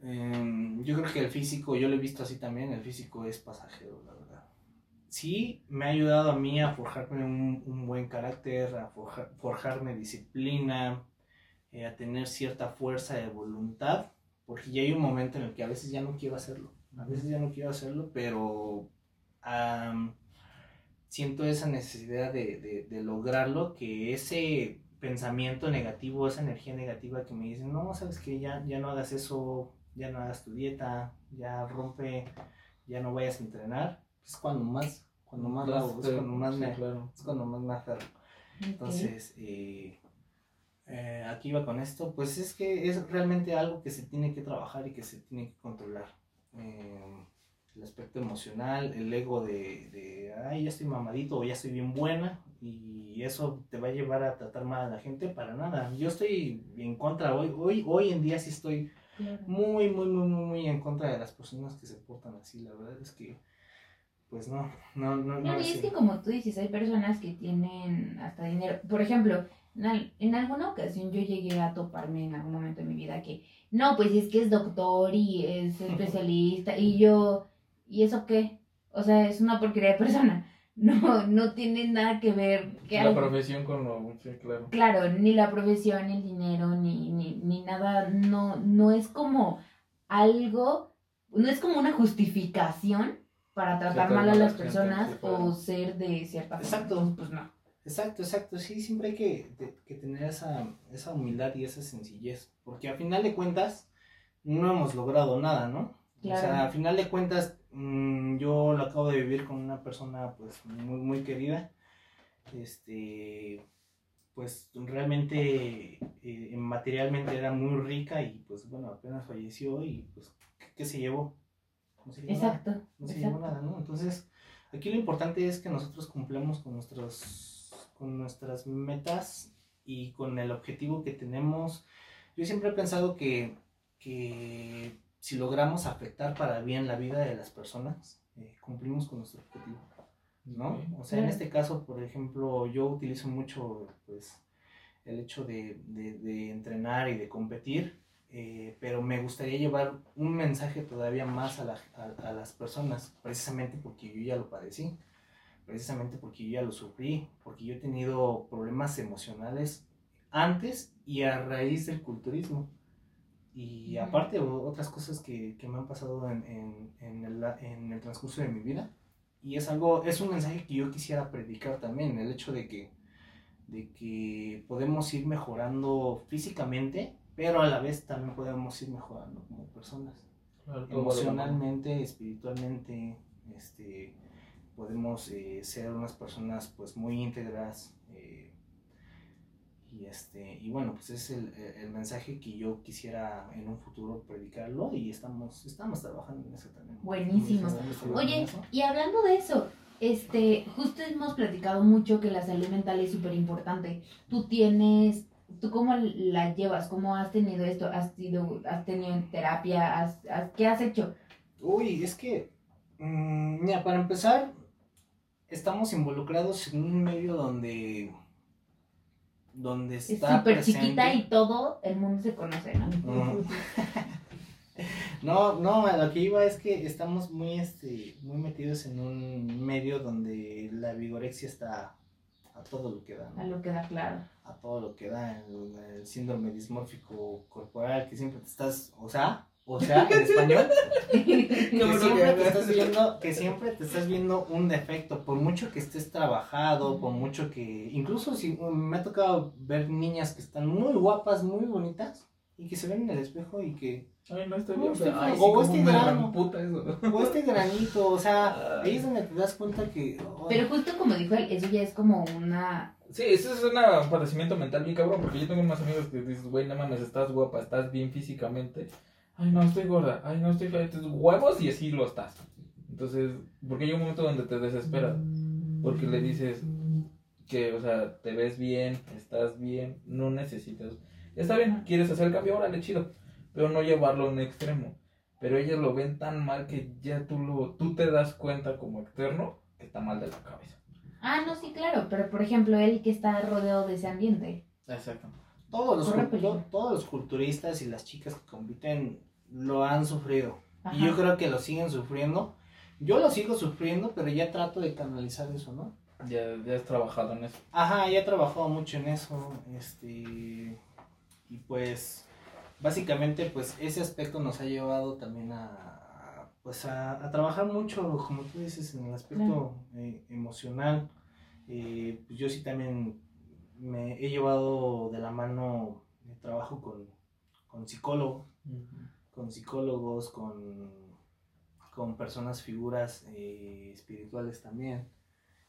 em, yo creo que el físico, yo lo he visto así también, el físico es pasajero, la verdad. Sí, me ha ayudado a mí a forjarme un, un buen carácter, a forja- forjarme disciplina, eh, a tener cierta fuerza de voluntad, porque ya hay un momento en el que a veces ya no quiero hacerlo. A veces ya no quiero hacerlo, pero am, siento esa necesidad de, de- de lograrlo, que ese pensamiento negativo, esa energía negativa que me dice, no, sabes que ya, ya no hagas eso, ya no hagas tu dieta, ya rompe, ya no vayas a entrenar, es cuando más Cuando más la hago, es cuando más Sí, me, claro. es cuando más me aferro. Entonces, eh, eh, aquí va con esto, pues es que es realmente algo que se tiene que trabajar y que se tiene que controlar. Eh, el aspecto emocional, el ego de, de, ay, ya estoy mamadito o ya estoy bien buena y eso te va a llevar a tratar mal a la gente para nada. Yo estoy en contra, hoy, hoy, hoy en día sí estoy Claro. Muy, muy, muy, muy, muy en contra de las personas que se portan así. La verdad es que, pues no, no, no, no. Y es que como tú dices, hay personas que tienen hasta dinero. Por ejemplo, en alguna ocasión yo llegué a toparme en algún momento de mi vida que, no, pues es que es doctor y es especialista y yo, ¿y eso qué? O sea, es una porquería de persona. No, no tiene nada que ver. Que La algo- profesión con lo. Sí, claro. Claro, ni la profesión, ni el dinero, ni, ni, ni nada, no, no es como algo, no es como una justificación para tratar mal a las gente, personas sí, claro. o ser de cierta forma. Exacto. Pues no. Exacto, exacto. Sí, siempre hay que, de- que tener esa, esa humildad y esa sencillez. Porque a final de cuentas, no hemos logrado nada, ¿no? Claro. O sea, a final de cuentas, mm, yo lo acabo de vivir con una persona, pues, muy, muy querida. Este, pues, realmente, eh, materialmente era muy rica y, pues, bueno, apenas falleció y, pues, ¿qué, qué se llevó? No se llevó nada Exacto. no se llevó nada, ¿no? Entonces, aquí lo importante es que nosotros cumplamos con nuestros, con nuestras metas y con el objetivo que tenemos. Yo siempre he pensado que, que si logramos afectar para bien la vida de las personas, eh, cumplimos con nuestro objetivo, ¿no? O sea, en este caso, por ejemplo, yo utilizo mucho, pues, el hecho de, de- de entrenar y de competir, eh, pero me gustaría llevar un mensaje todavía más a, la- a- a las personas, precisamente porque yo ya lo padecí, precisamente porque yo ya lo sufrí, porque yo he tenido problemas emocionales antes y a raíz del culturismo. Y aparte otras cosas que, que me han pasado en, en- en el, en el transcurso de mi vida. Y es algo, es un mensaje que yo quisiera predicar también, el hecho de que, de que podemos ir mejorando físicamente, pero a la vez también podemos ir mejorando como personas. Claro. Emocionalmente, espiritualmente, este, podemos eh, ser unas personas pues muy íntegras. Y, este, y bueno, pues es el, el mensaje que yo quisiera en un futuro predicarlo y estamos, estamos trabajando en eso también. Buenísimo. Oye, y hablando de eso, este, justo hemos platicado mucho que la salud mental es súper importante. Tú tienes, ¿tú cómo la llevas? ¿Cómo has tenido esto? ¿Has, sido, has tenido en terapia? ¿Has, has- ¿Qué has hecho? Uy, es que, mm, mira, para empezar, estamos involucrados en un medio donde, donde Es está súper presente- chiquita y todo el mundo se conoce, ¿no? Ujú. No, no, a lo que iba es que estamos muy, este, muy metidos en un medio donde la vigorexia está a todo lo que da, ¿no? A lo que da claro. a todo lo que da el, el síndrome dismórfico corporal, que siempre te estás, o sea, o sea, en español, que siempre te estás viendo, que siempre te estás viendo un defecto, por mucho que estés trabajado, por mucho que, incluso si um, me ha tocado ver niñas que están muy guapas, muy bonitas, y que se ven en el espejo y que, Ay, no estoy No, bien. Ay, sí, O este grano. eso. o este granito, o sea, ahí es donde te das cuenta que, oh, Pero justo como dijo él, eso ya es como una... Sí, eso es un padecimiento mental bien cabrón, porque yo tengo unos amigos que dices, güey, no mames, estás guapa, estás bien físicamente. Ay, no, estoy gorda, ay, no, estoy fea, Entonces, huevos y así lo estás. Entonces, porque hay un momento donde te desesperas, porque le dices que, o sea, te ves bien, estás bien, no necesitas... Está bien, quieres hacer el cambio, órale, chido, pero no llevarlo a un extremo. Pero ellos lo ven tan mal que ya tú, lo, tú te das cuenta como externo que está mal de la cabeza. Ah, no, sí, claro, pero por ejemplo, él que está rodeado de ese ambiente. Exacto. todos los, todos los culturistas y las chicas que compiten lo han sufrido. Ajá. Y yo creo que lo siguen sufriendo. Yo lo sigo sufriendo, pero ya trato de canalizar eso, ¿no? Ya, ya has trabajado en eso. Ajá, ya he trabajado mucho en eso. Este. Y pues. Básicamente, pues ese aspecto nos ha llevado también a. Pues a, a trabajar mucho, como tú dices, en el aspecto eh, emocional. Eh, pues yo sí también me he llevado de la mano de trabajo con, con psicólogos con psicólogos, con, con personas, figuras eh, espirituales también.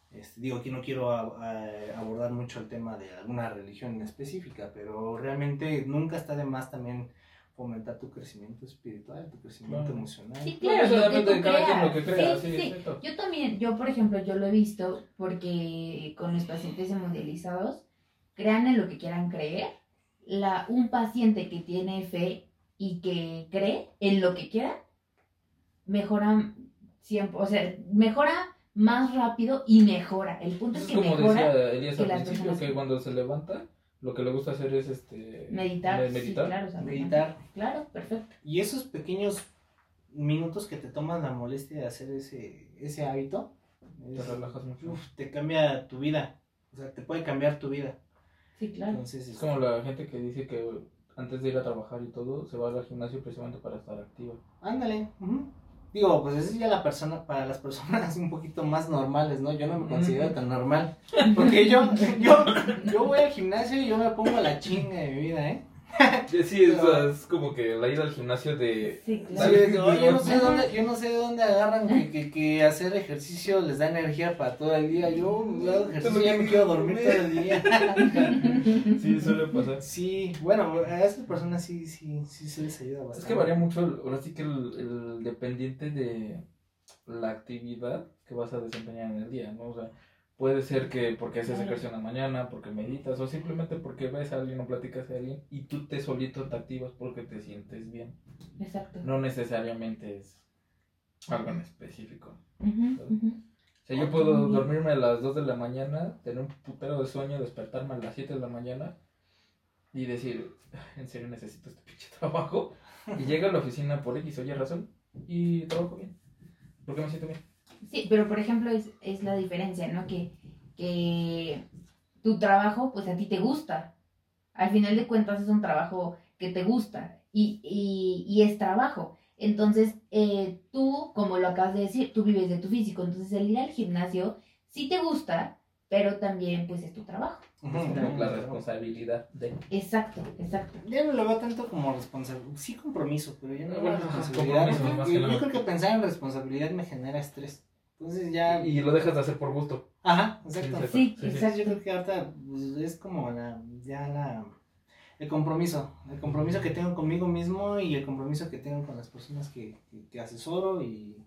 Este, digo, aquí no quiero a- a- abordar mucho el tema de alguna religión en específica, pero realmente nunca está de más también fomentar tu crecimiento espiritual, tu crecimiento Claro. emocional. Sí, claro, eso depende de cada quien lo que crea, Sí, sí, sí. Yo también, yo por ejemplo, yo lo he visto porque con los pacientes hemodializados, crean en lo que quieran creer, la, un paciente que tiene fe y que cree en lo que quiera, mejora siempre, o sea, mejora más rápido y mejora. El punto es Es que como mejora decía Elías al principio, personas- que cuando se levanta, lo que le gusta hacer es este meditar. me- sí, meditar. claro, o sea, Meditar. Claro, perfecto. Y esos pequeños minutos que te toman la molestia de hacer ese, ese hábito, Te es- relajas mucho. uf, te cambia tu vida. O sea, te puede cambiar tu vida. Sí, claro. Entonces, Es como la gente que dice que antes de ir a trabajar y todo, se va al gimnasio precisamente para estar activa. Ándale. ujú. Digo, pues esa es ya la persona, para las personas un poquito más normales, ¿no? Yo no me considero tan normal. Porque yo, yo, yo voy al gimnasio y yo me pongo la chinga de mi vida, ¿eh? Sí, es, es como que la ida al gimnasio de... Sí, Sí, claro. que, "Oye, yo no sé dónde, yo no sé de dónde agarran que, que, que hacer ejercicio les da energía para todo el día. Yo hago ejercicio y ya me quiero dormir todo el día. Sí, suele pasar. Sí, bueno, a esas personas sí, sí, sí se les ayuda bastante. Es que varía mucho, ahora sí que el, el dependiente de la actividad que vas a desempeñar en el día, ¿no? O sea, puede ser que porque haces ejercicio en la mañana, porque meditas, o simplemente porque ves a alguien o platicas a alguien y tú te solito te activas porque te sientes bien. Exacto. No necesariamente es algo en específico. O sea, yo puedo dormirme a las 2 de la mañana, tener un putero de sueño, despertarme a las 7 de la mañana y decir, "Ay, en serio necesito este pinche trabajo. Y llego a la oficina por X o Y razón y trabajo bien. Porque me siento bien. Sí, pero por ejemplo es, es la diferencia, ¿no? Que, que tu trabajo, pues a ti te gusta. Al final de cuentas es un trabajo que te gusta y, y, y es trabajo. Entonces, eh, tú, como lo acabas de decir, tú vives de tu físico. Entonces, el ir al gimnasio sí te gusta, pero también pues es tu trabajo. También, la responsabilidad de... Exacto, exacto. Ya no lo veo tanto como responsabilidad, sí compromiso, pero ya no Bueno, como responsabilidad. yo creo que pensar en responsabilidad me genera estrés. Entonces ya... Y lo dejas de hacer por gusto. Ajá, exacto. Sí, sí, sí. exacto. Yo creo que ahorita pues, es como la, ya la, el compromiso, el compromiso que tengo conmigo mismo y el compromiso que tengo con las personas que, que, que asesoro y,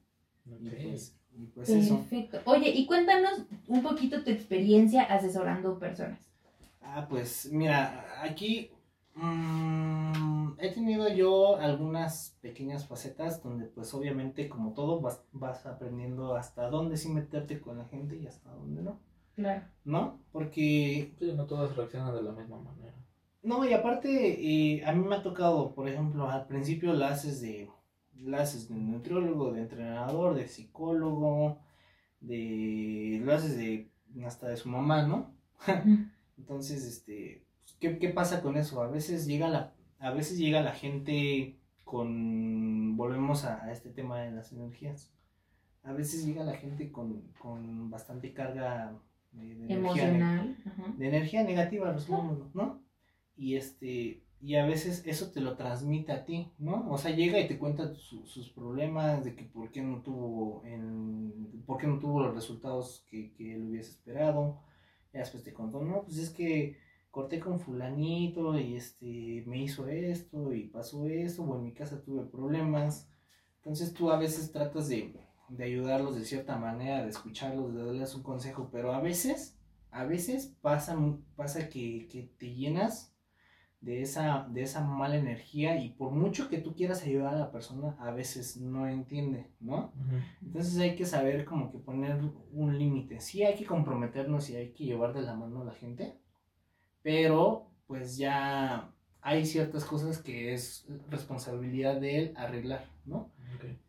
y pues, y pues eso. Perfecto. Oye, y cuéntanos un poquito tu experiencia asesorando personas. Ah, pues mira, aquí mm, he tenido yo algunas pequeñas facetas donde pues obviamente como todo vas, vas aprendiendo hasta dónde sí meterte con la gente y hasta dónde no, Claro. ¿no? Porque Sí, no todas reaccionan de la misma manera. No, y aparte, eh, a mí me ha tocado, por ejemplo, al principio la haces de, la haces de nutriólogo, de entrenador, de psicólogo, de, lo haces de, hasta de su mamá, ¿no? Entonces, este, ¿qué, qué pasa con eso? A veces llega la, a veces llega la gente con, volvemos a, a este tema de las energías. A veces llega la gente con, con bastante carga de, energía Emocional. Ajá. de energía negativa, resumámoslo, ¿no? Y este, y a veces eso te lo transmite a ti, ¿no? O sea, llega y te cuenta su- sus problemas de que por qué no tuvo en, por qué no tuvo los resultados que, que él hubiese esperado. Y después te contó, no, pues es que corté con fulanito y este me hizo esto y pasó esto, o en mi casa tuve problemas. Entonces tú a veces tratas de, de ayudarlos de cierta manera, de escucharlos, de darles un consejo, pero a veces, a veces pasa, pasa que, que te llenas de esa, de esa mala energía y por mucho que tú quieras ayudar a la persona, a veces no entiende, ¿no? Entonces hay que saber como que poner un límite. Sí hay que comprometernos y hay que llevar de la mano a la gente, pero pues ya hay ciertas cosas que es responsabilidad de él arreglar, ¿no?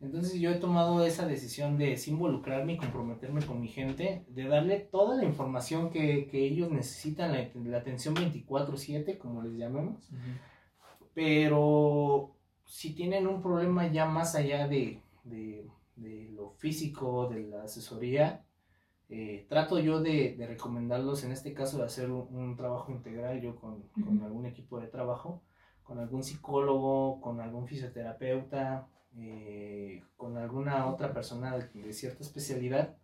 Entonces yo he tomado esa decisión de involucrarme y comprometerme con mi gente, de darle toda la información que, que ellos necesitan, la, la atención 24/7, como les llamamos, pero si tienen un problema ya más allá de, de- de lo físico, de la asesoría, eh, trato yo de, de recomendarlos, en este caso, de hacer un, un trabajo integral yo con, algún equipo de trabajo, con algún psicólogo, con algún fisioterapeuta, eh, con alguna otra persona de, de cierta especialidad,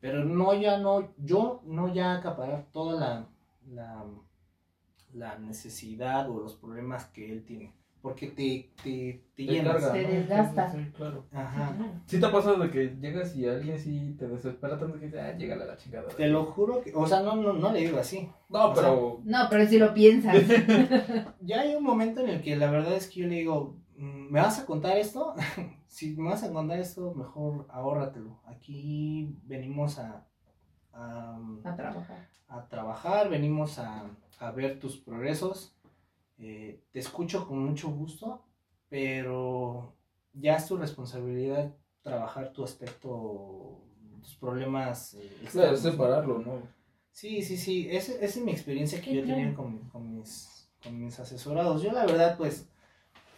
Pero no ya no, yo no ya acaparar toda la, la, la necesidad o los problemas que él tiene. Porque te, te, te Te llenas. Te desgasta. Sí, claro. Ajá. ¿Sí te ha pasado de que llegas y alguien sí te desespera tanto que dice, ah, llégale a la chingada? Te lo juro que, o sea, no, no, no le digo así. No, o sea, pero... No, pero si lo piensas. Ya hay un momento en el que la verdad es que yo le digo, "Mm, ¿me vas a contar esto? si me vas a contar esto, mejor ahórratelo. Aquí venimos a, a, A trabajar. a trabajar, venimos a, a ver tus progresos. Eh, te escucho con mucho gusto, pero ya es tu responsabilidad trabajar tu aspecto, tus problemas. eh, Claro, separarlo, ¿no? Sí, sí, sí, esa, es mi experiencia que yo he tenido claro. con, con mis, con mis asesorados. Yo la verdad, pues,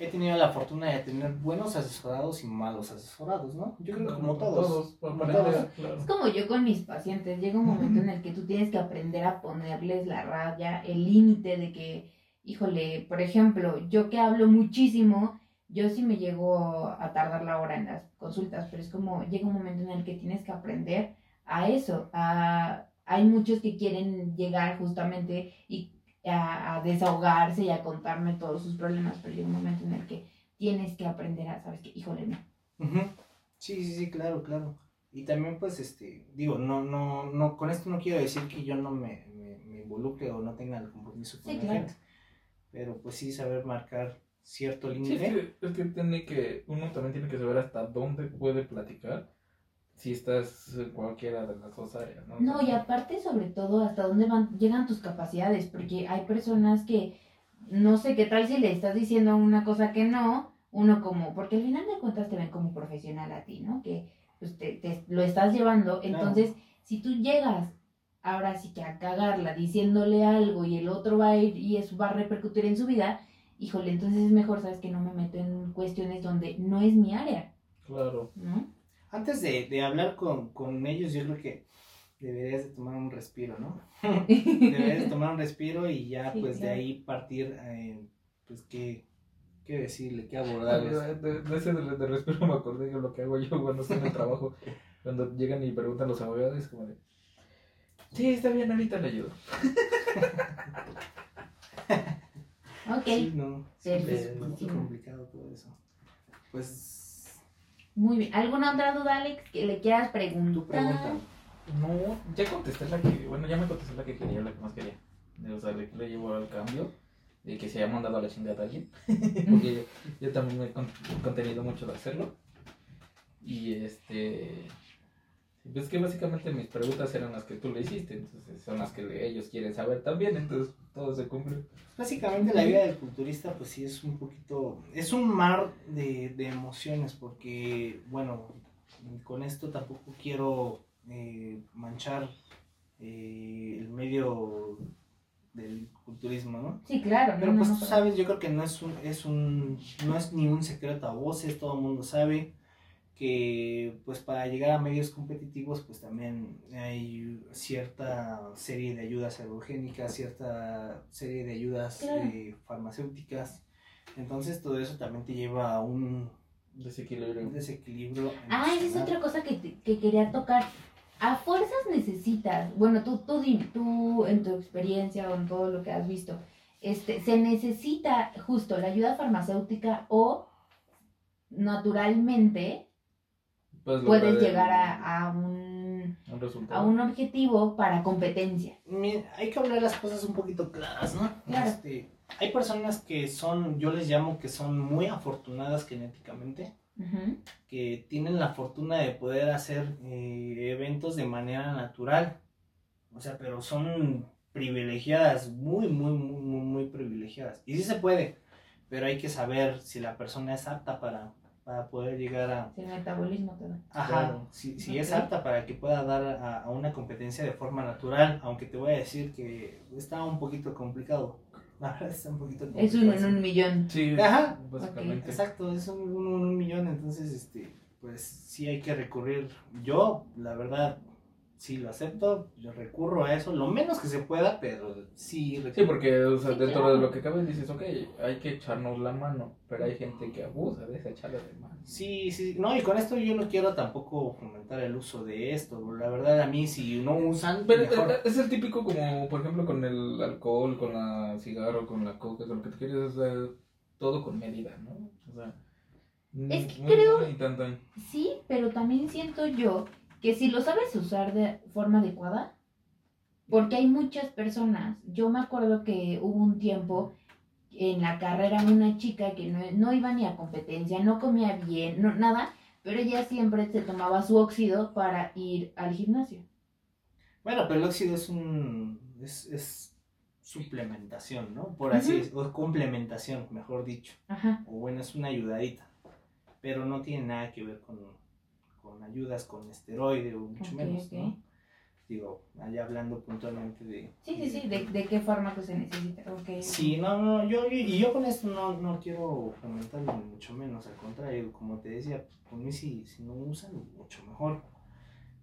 he tenido la fortuna de tener buenos asesorados y malos asesorados, ¿no? Yo creo que como todos. por Como todos. claro. Es como yo con mis pacientes, llega un momento en el que tú tienes que aprender a ponerles la raya, el límite de que, híjole, por ejemplo, yo que hablo muchísimo, yo sí me llego a tardar la hora en las consultas, pero es como llega un momento en el que tienes que aprender a eso, a, hay muchos que quieren llegar justamente y a, a desahogarse y a contarme todos sus problemas, pero llega un momento en el que tienes que aprender a, sabes que, híjole, no. Ujú. Sí, sí, sí, claro, claro. Y también, pues, este, digo, no, no, no, con esto no quiero decir que yo no me, me, me involucre o no tenga el compromiso con Sí, la claro. gente. Pero, pues, sí saber marcar cierto Sí, límite. es que, es que tiene que, uno también tiene que saber hasta dónde puede platicar si estás en cualquiera de las dos áreas, ¿no? No, y aparte sobre todo hasta dónde van, llegan tus capacidades, porque hay personas que no sé qué tal si le estás diciendo una cosa que no, uno como, porque al final de cuentas te ven como profesional a ti, ¿no? Que pues te, te- lo estás llevando, entonces si tú llegas ahora sí que a cagarla diciéndole algo y el otro va a ir y eso va a repercutir en su vida, híjole, entonces es mejor, sabes que no me meto en cuestiones donde no es mi área, Claro. ¿no? Antes de, de hablar con, con ellos, yo creo que deberías de tomar un respiro, ¿no? Deberías de tomar un respiro y ya, Sí, pues, de ahí partir, eh, pues, qué, qué decirle, qué abordarles. de- de ese de, de respiro me acordé de lo que hago yo cuando estoy en el trabajo. Cuando llegan y preguntan los abogados, es como de. Sí, está bien, ahorita le ayudo. Ok. Sí, no, es muy complicado todo eso. Pues, Muy bien. ¿Alguna otra duda, Alex, que le quieras tu preguntar? pregunta. No, ya contesté la que. Bueno, ya me contesté la que quería, la que más quería. O sea, le, le llevo al cambio. De que se haya mandado a la chingada a alguien. Porque yo, yo también me he con- contenido mucho de hacerlo. Y este. Pues que básicamente mis preguntas eran las que tú le hiciste. Entonces son las que le- ellos quieren saber también. Entonces todo se cumple. Básicamente la vida del culturista pues sí es un poquito, es un mar de, de emociones porque, bueno, con esto tampoco quiero eh, manchar eh, el medio del culturismo, ¿no? Sí, claro. Pero no, pues no, tú sabes, yo creo que no es un, es un, no es ni un secreto a voces, todo el mundo sabe que pues para llegar a medios competitivos pues también hay cierta serie de ayudas ergogénicas, cierta serie de ayudas Claro. eh, farmacéuticas, entonces todo eso también te lleva a un Desequilibrio. desequilibrio. Ah, esa es otra cosa que, te- que quería tocar. A fuerzas necesitas, bueno, tú, tú, tú en tu experiencia o en todo lo que has visto, este, se necesita justo la ayuda farmacéutica o naturalmente Puedes llegar a, a un, un resultado. a un objetivo para competencia. Hay que hablar las cosas un poquito claras, ¿no? Claro. Este, hay personas que son, yo les llamo que son muy afortunadas genéticamente, que tienen la fortuna de poder hacer eh, eventos de manera natural. O sea, pero son privilegiadas, muy, muy, muy, muy, muy privilegiadas. Y sí se puede, pero hay que saber si la persona es apta para, para poder llegar a, Si el metabolismo da. Ajá, Claro. si, si es apta para que pueda dar a, a una competencia de forma natural, aunque te voy a decir que está un poquito complicado. La verdad está un poquito complicado. Es uno en un millón. Sí, Ajá. básicamente. Exacto, es un, un- un millón, entonces, este, pues sí hay que recurrir. Yo, la verdad, sí lo acepto, yo recurro a eso, lo menos que se pueda, pero sí recurro. Sí, porque o sea, Sí, dentro claro. de lo que cabe dices, ok, hay que echarnos la mano, pero hay gente que abusa de esa echarle de mano. Sí, sí, no, y con esto yo no quiero tampoco fomentar el uso de esto, la verdad a mí si no usan, Pero mejor. eh, es el típico como, por ejemplo, con el alcohol, con la cigarro, con la coca, con lo que tú quieres, sea, todo con medida, ¿no? O sea, Es que muy, creo- muy. Sí, pero también siento yo que si lo sabes usar de forma adecuada, porque hay muchas personas, yo me acuerdo que hubo un tiempo en la carrera una chica que no, no iba ni a competencia, no comía bien, no, nada, pero ella siempre se tomaba su óxido para ir al gimnasio. Bueno, pero el óxido es un, es, es suplementación, ¿no? Por así Ujú. decirlo, o complementación, mejor dicho, Ajá. o bueno, es una ayudadita, pero no tiene nada que ver con, con ayudas con esteroide o mucho Ok, menos, ok. ¿no? Digo, allá hablando puntualmente de... Sí, sí, sí, de, de qué fármaco se necesita. ok. Sí, no, no, yo, y yo con esto no, no quiero fomentarlo ni mucho menos, al contrario, como te decía, pues, por mí si, si no usan, mucho mejor.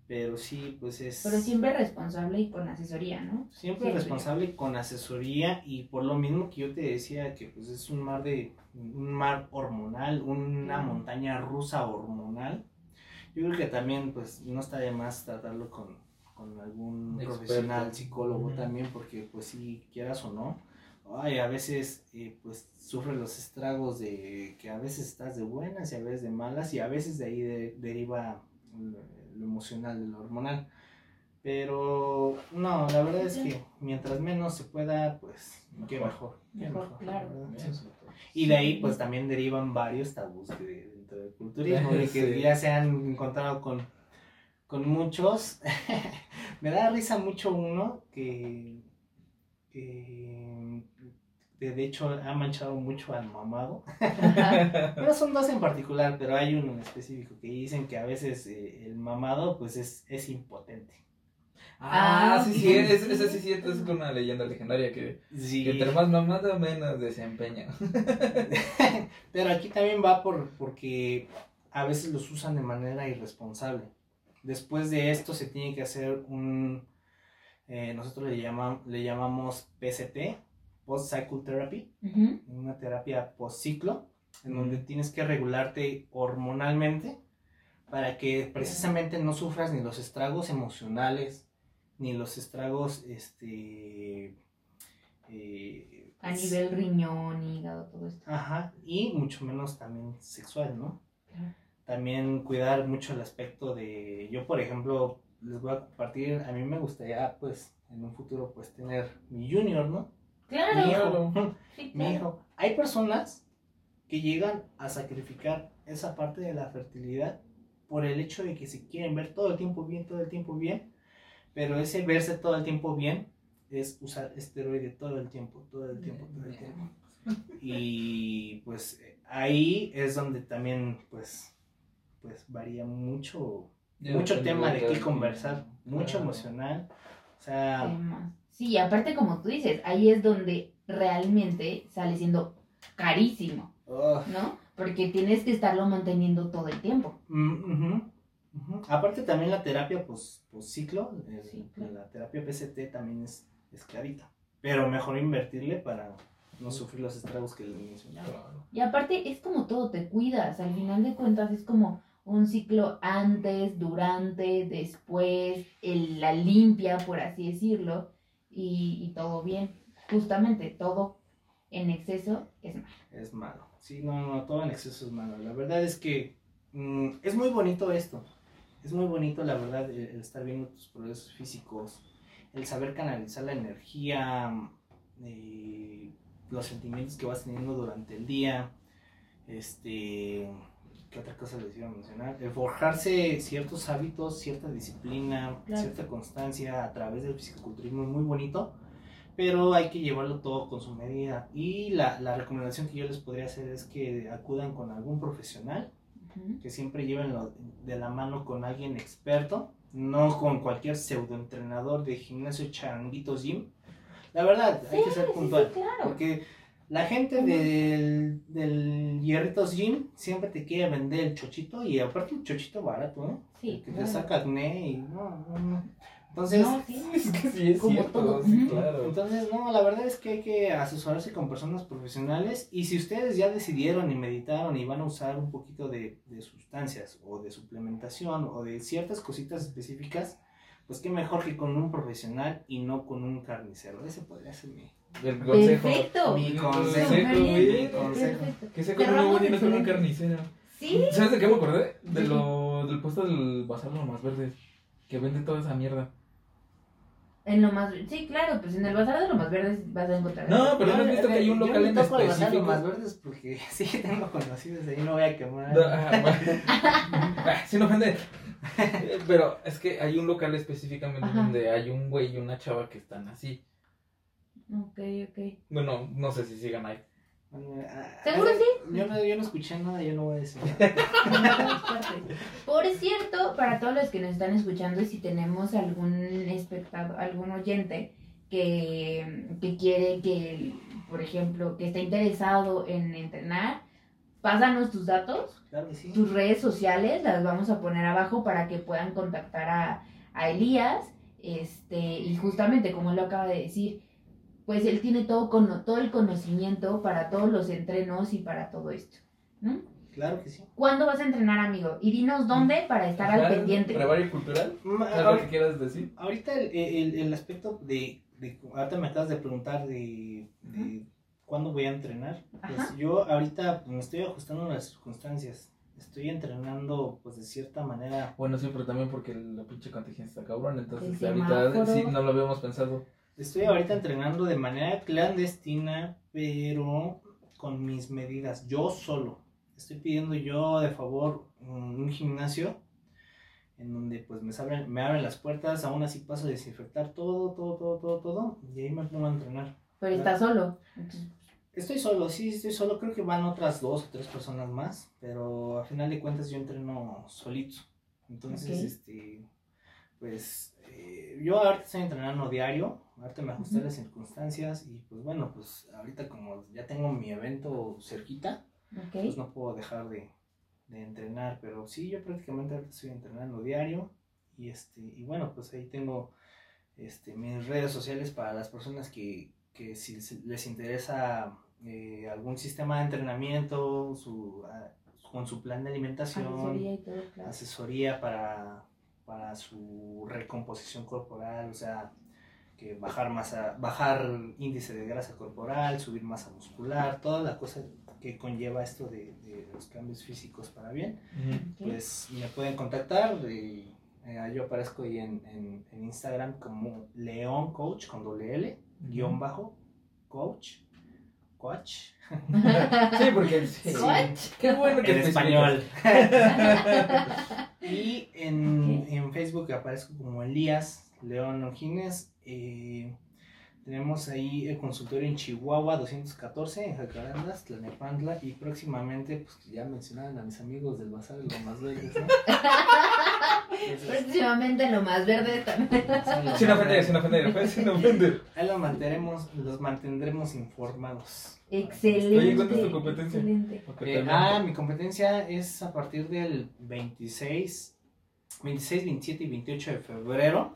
Pero sí, pues es... Pero siempre responsable y con asesoría, ¿no? Siempre Siempre. responsable con asesoría y por lo mismo que yo te decía que pues es un mar de un mar hormonal, una Claro. montaña rusa hormonal. Yo creo que también pues no está de más tratarlo con, con algún Experto. profesional psicólogo Ujú. también porque pues si quieras o no, ay, a veces eh, pues sufres los estragos de que a veces estás de buenas y a veces de malas y a veces de ahí de- deriva lo, lo emocional, de lo hormonal. Pero no, la verdad es que mientras menos se pueda, pues qué Mejor. mejor. qué Mejor, la claro. Y de ahí pues también derivan varios tabús de- dentro del culturismo, de que Sí. ya se han encontrado con, con muchos. Me da risa mucho uno que, que de hecho ha manchado mucho al mamado. Pero son dos en particular, pero hay uno en específico que dicen que a veces eh, el mamado pues es, es impotente. Ah, Ah, sí, sí. sí, es, es, es, sí, es una leyenda legendaria que, Sí. que entre más mamada menos desempeña. Pero aquí también va por, porque a veces los usan de manera irresponsable. Después de esto se tiene que hacer un, eh, nosotros le, le llamamos PCT, Post Cycle Therapy, una terapia post ciclo, en donde tienes que regularte hormonalmente para que precisamente no sufras ni los estragos emocionales, ni los estragos, este... eh, A nivel riñón, hígado, todo esto. Ajá, y mucho menos también sexual, ¿no? Claro. También cuidar mucho el aspecto de, yo por ejemplo, les voy a compartir, a mí me gustaría pues en un futuro pues tener mi junior, ¿no? Mi Claro, hijo, sí, mi claro. hijo. Hay personas que llegan a sacrificar esa parte de la fertilidad por el hecho de que se quieren ver todo el tiempo bien, todo el tiempo bien, pero ese verse todo el tiempo bien es usar esteroide todo el tiempo, todo el tiempo, todo el tiempo. Y pues ahí es donde también pues pues varía mucho mucho tema de qué conversar, mucho Claro. emocional. O sea. Sí, y aparte como tú dices, ahí es donde realmente sale siendo carísimo, ¿no? Porque tienes que estarlo manteniendo todo el tiempo. mm, aparte también la terapia pues, pues ciclo, el- Sí, claro. la terapia PCT también es, es clarita, pero mejor invertirle para no sufrir los estragos que les mencionaba. Claro. Y aparte es como todo, te cuidas, al final de cuentas es como un ciclo antes, durante, después, el- la limpia, por así decirlo, y, y todo bien. Justamente, todo en exceso es malo. Es malo. Sí, no, no, todo en exceso es malo. La verdad es que mm, es muy bonito esto. Es muy bonito, la verdad, el, estar viendo tus progresos físicos, el saber canalizar la energía, eh, los sentimientos que vas teniendo durante el día. Este, ¿qué otra cosa les iba a mencionar? El forjarse ciertos hábitos, cierta disciplina, Claro. cierta constancia a través del fisicoculturismo es muy bonito pero hay que llevarlo todo con su medida. Y la, la recomendación que yo les podría hacer es que acudan con algún profesional, Que siempre lleven lo- de la mano con alguien experto, no con cualquier pseudoentrenador de gimnasio Charanguitos Gym. La verdad, hay que ser sí, puntual, sí, claro. porque La gente del, del Hierritos Gym siempre te quiere vender el chochito y aparte un chochito barato, ¿eh? Sí. Que te saca acné y no, no, no. Entonces, No, sí. Es que sí es Como cierto, todo. sí, claro. entonces, no, la verdad es que hay que asesorarse con personas profesionales y si ustedes ya decidieron y meditaron y van a usar un poquito de, de sustancias o de suplementación o de ciertas cositas específicas, pues qué mejor que con un profesional y no con un carnicero. Ese podría ser mi... El consejo. Perfecto. Mi El consejo. Bien. consejo. Que se come muy bien con un carnicero. Sí, ¿Sabes de qué me acordé? De lo, del puesto del bazar lo más verdes. Que vende toda esa mierda. En lo más. Sí, claro, pues en el bazar de lo más verdes vas a encontrar. No, pero no has visto que hay un Yo local me en específico. más verdes porque sí que tengo conocidos ahí, no voy a quemar. No, ah, bueno. Sin ofender. Eh, Pero es que hay un local específicamente Ajá. donde hay un güey y una chava que están así. Ok, ok. Bueno, no sé si sigan ahí. Ah, ¿Seguro sí? Yo no, yo no escuché nada, yo no voy a decir nada. Por cierto, para todos los que nos están escuchando, y si tenemos algún espectador, algún oyente que, que quiere que, por ejemplo, que está interesado en entrenar, pásanos tus datos, Claro que sí. tus redes sociales, las vamos a poner abajo para que puedan contactar a, a Elías. Este, y justamente como él lo acaba de decir, pues él tiene todo, cono- todo el conocimiento para todos los entrenos y para todo esto. ¿no? Claro que sí. ¿Cuándo vas a entrenar, amigo? Y dinos dónde para estar al pendiente. ¿Brevario cultural? Mm, ¿Algo ahor- que quieras decir? Ahorita el, el, el aspecto de, de- Ahorita me acabas de preguntar de, de cuándo voy a entrenar. Pues Ajá. yo ahorita me estoy ajustando a las circunstancias. Estoy entrenando, pues de cierta manera. Bueno, sí, pero también porque la pinche contingencia está cabrón. Entonces, ahorita sí, no lo habíamos pensado. Estoy ahorita entrenando de manera clandestina, pero con mis medidas. Yo solo. Estoy pidiendo yo de favor un, gimnasio en donde pues me abren, me abren las puertas, aún así paso a desinfectar todo, todo, todo, todo, todo, y ahí me pongo a entrenar. Pero estás solo. Estoy solo, sí, estoy solo, creo que van otras dos o tres personas más, pero a final de cuentas yo entreno solito. Entonces, este, pues eh, yo ahorita estoy entrenando diario, ahorita me ajusté a las circunstancias y pues bueno, pues ahorita como ya tengo mi evento cerquita, pues no puedo dejar de, de entrenar, pero sí, yo prácticamente ahorita estoy entrenando diario y este, y bueno, pues ahí tengo este, mis redes sociales para las personas que, que si les interesa eh, algún sistema de entrenamiento, su, con su plan de alimentación, Asesoría y todo, claro. asesoría para, para su recomposición corporal, o sea, que bajar masa, bajar índice de grasa corporal, subir masa muscular, toda la cosa que conlleva esto de, de los cambios físicos para bien, pues me pueden contactar. y, eh, yo aparezco ahí en, en, en Instagram como León Coach con doble L, guion bajo, coach, coach, Sí, porque sí. Qué bueno que en español. Y en, en Facebook aparezco como Elías León Ojines. Eh, tenemos ahí el consultorio en Chihuahua 214, en Jacarandas, Tlanepantla. Y próximamente, pues ya mencionaron a mis amigos del Bazar de los Más Verdes, ¿no? Entonces, Próximamente lo más verde también. Sin ofender, sin ofender, pues, sin ofender. Ahí los mantendremos, los mantendremos informados. Excelente. Oye, ¿cuánto es tu competencia? Eh, ah, mi competencia es a partir del 26, 26, 27 y 28 de febrero.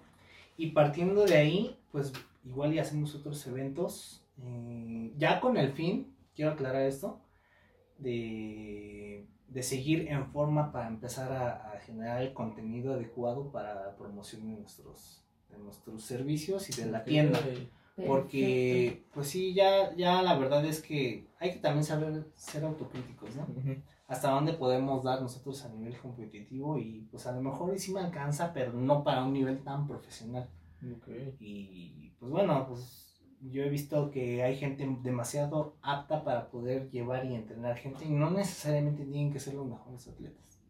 Y partiendo de ahí, pues igual y hacemos otros eventos. eh, ya con el fin, quiero aclarar esto, de, de seguir en forma para empezar a, a generar el contenido adecuado para la promoción de nuestros, de nuestros servicios y de la tienda. Porque, pues sí, ya, ya la verdad es que hay que también saber ser autocríticos, ¿no? Hasta dónde podemos dar nosotros a nivel competitivo y pues a lo mejor y sí me alcanza, pero no para un nivel tan profesional. Ok. Y pues bueno, pues yo he visto que hay gente demasiado apta para poder llevar y entrenar gente y no necesariamente tienen que ser los mejores atletas.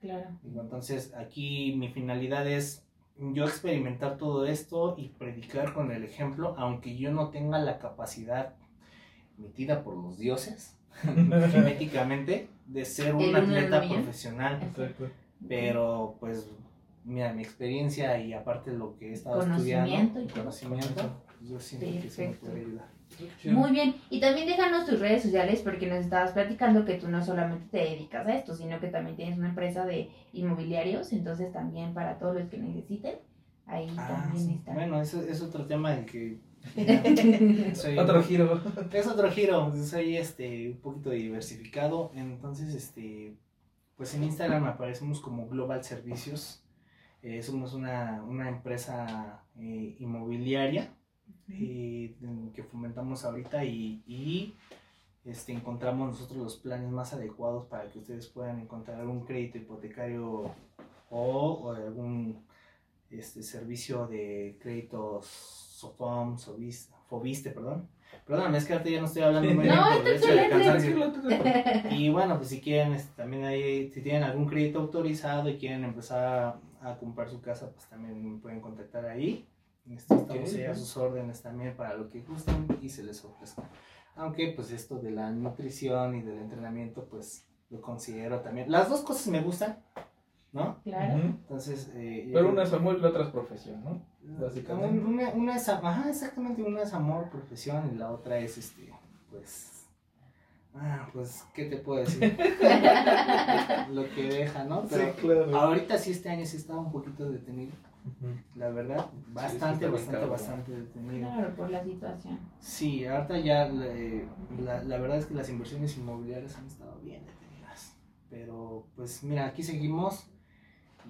Claro. Entonces aquí mi finalidad es yo experimentar todo esto y predicar con el ejemplo, aunque yo no tenga la capacidad emitida por los dioses genéticamente de ser un atleta profesional, Exacto. pero pues mira mi experiencia y aparte lo que he estado estudiando, y conocimiento, yo siento que sí me Perfecto. puede ayudar. Muy bien. Y también déjanos tus redes sociales porque nos estabas platicando que tú no solamente te dedicas a esto, sino que también tienes una empresa de inmobiliarios. Entonces también para todos los que necesiten, ahí Ah, también sí. está. Bueno, eso es otro tema del que soy Otro giro. Es otro giro, soy este un poquito diversificado, entonces este pues en Instagram aparecemos como Global Servicios. Eh, somos una, una empresa eh, inmobiliaria eh, que fomentamos ahorita y, y, este, encontramos nosotros los planes más adecuados para que ustedes puedan encontrar algún crédito hipotecario o, o algún este, servicio de créditos SOFOM, Sobis- Fobiste, perdón. Perdóname, es que ahorita ya no estoy hablando muy bien No, por el de. Y bueno, pues si quieren, este, también ahí, si tienen algún crédito autorizado y quieren empezar a, a comprar su casa, pues también me pueden contactar ahí. Este, estamos Ok, ahí a sus órdenes también para lo que gusten y se les ofrezca. Aunque pues esto de la nutrición y del entrenamiento, pues lo considero también. Las dos cosas me gustan, ¿no? Claro. Entonces... eh, Pero yo- una es amor y la otra es profesión, ¿no? Básicamente. un- Una, una es, ajá, exactamente, una es amor, profesión, y la otra es, este, pues, ah, pues, ¿qué te puedo decir? Lo que deja, ¿no? Pero claro. ahorita sí, este año sí estaba un poquito detenido, la verdad, sí bastante, bien bastante, cabrón. bastante detenido. Claro, por la situación. Sí, ahorita ya, le- la, la verdad es que las inversiones inmobiliarias han estado bien detenidas, pero, pues, mira, aquí seguimos,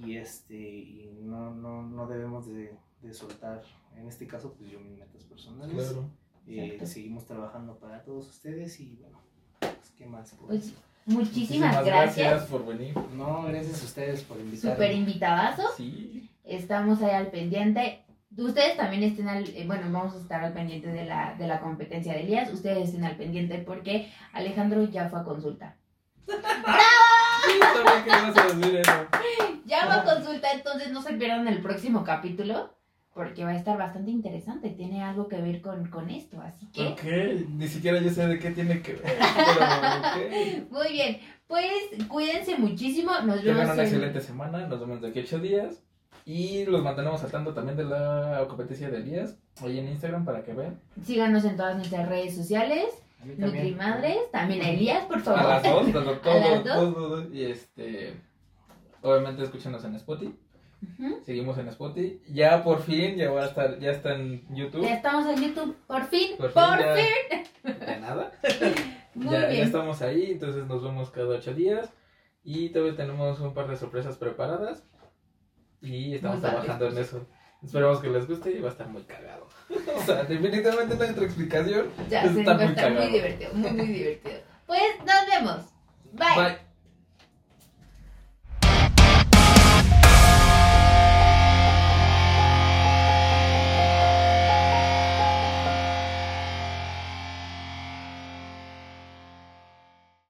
y este, y no, no, no debemos de, de soltar, en este caso, pues yo mis metas personales. Claro. Eh, seguimos trabajando para todos ustedes y bueno, pues, ¿qué más? Pues decir? muchísimas, gracias. por venir. No, gracias a ustedes por invitarme. Súper invitadazo. Sí. Estamos ahí al pendiente. Ustedes también estén al, eh, bueno, vamos a estar al pendiente de la, de la competencia de Elías. Ustedes estén al pendiente porque Alejandro ya fue a consulta. Sí, sabía que ibas a decir eso. Ya va a consulta, entonces no se pierdan el próximo capítulo porque va a estar bastante interesante. Tiene algo que ver con, con esto, así que... Ok, ni siquiera yo sé de qué tiene que ver. Pero. Muy bien, pues cuídense muchísimo. Nos Tengan vemos una en- excelente semana. Nos vemos de aquí a ocho días. Y los mantenemos al tanto también de la competencia de Elías. Ahí en Instagram para que vean. Síganos en todas nuestras redes sociales. A. Nutrimadres, también a Elías, por favor. A las dos, los dos, A las dos. todos. Y este. Obviamente escúchenos en Spotify. Ujú. Seguimos en Spotify. Ya por fin, ya va a estar, ya está en YouTube. Ya estamos en YouTube, por fin, Por por fin, fin. ya- De nada. Muy ya, ya bien. estamos ahí, entonces nos vemos cada ocho días. Y todavía tenemos un par de sorpresas preparadas. Y estamos Muy trabajando en eso. Esperamos que les guste y va a estar muy cagado. o sea, definitivamente no hay otra explicación. Ya está va a muy estar muy cagado. divertido, muy, muy divertido. Pues nos vemos. Bye. Bye.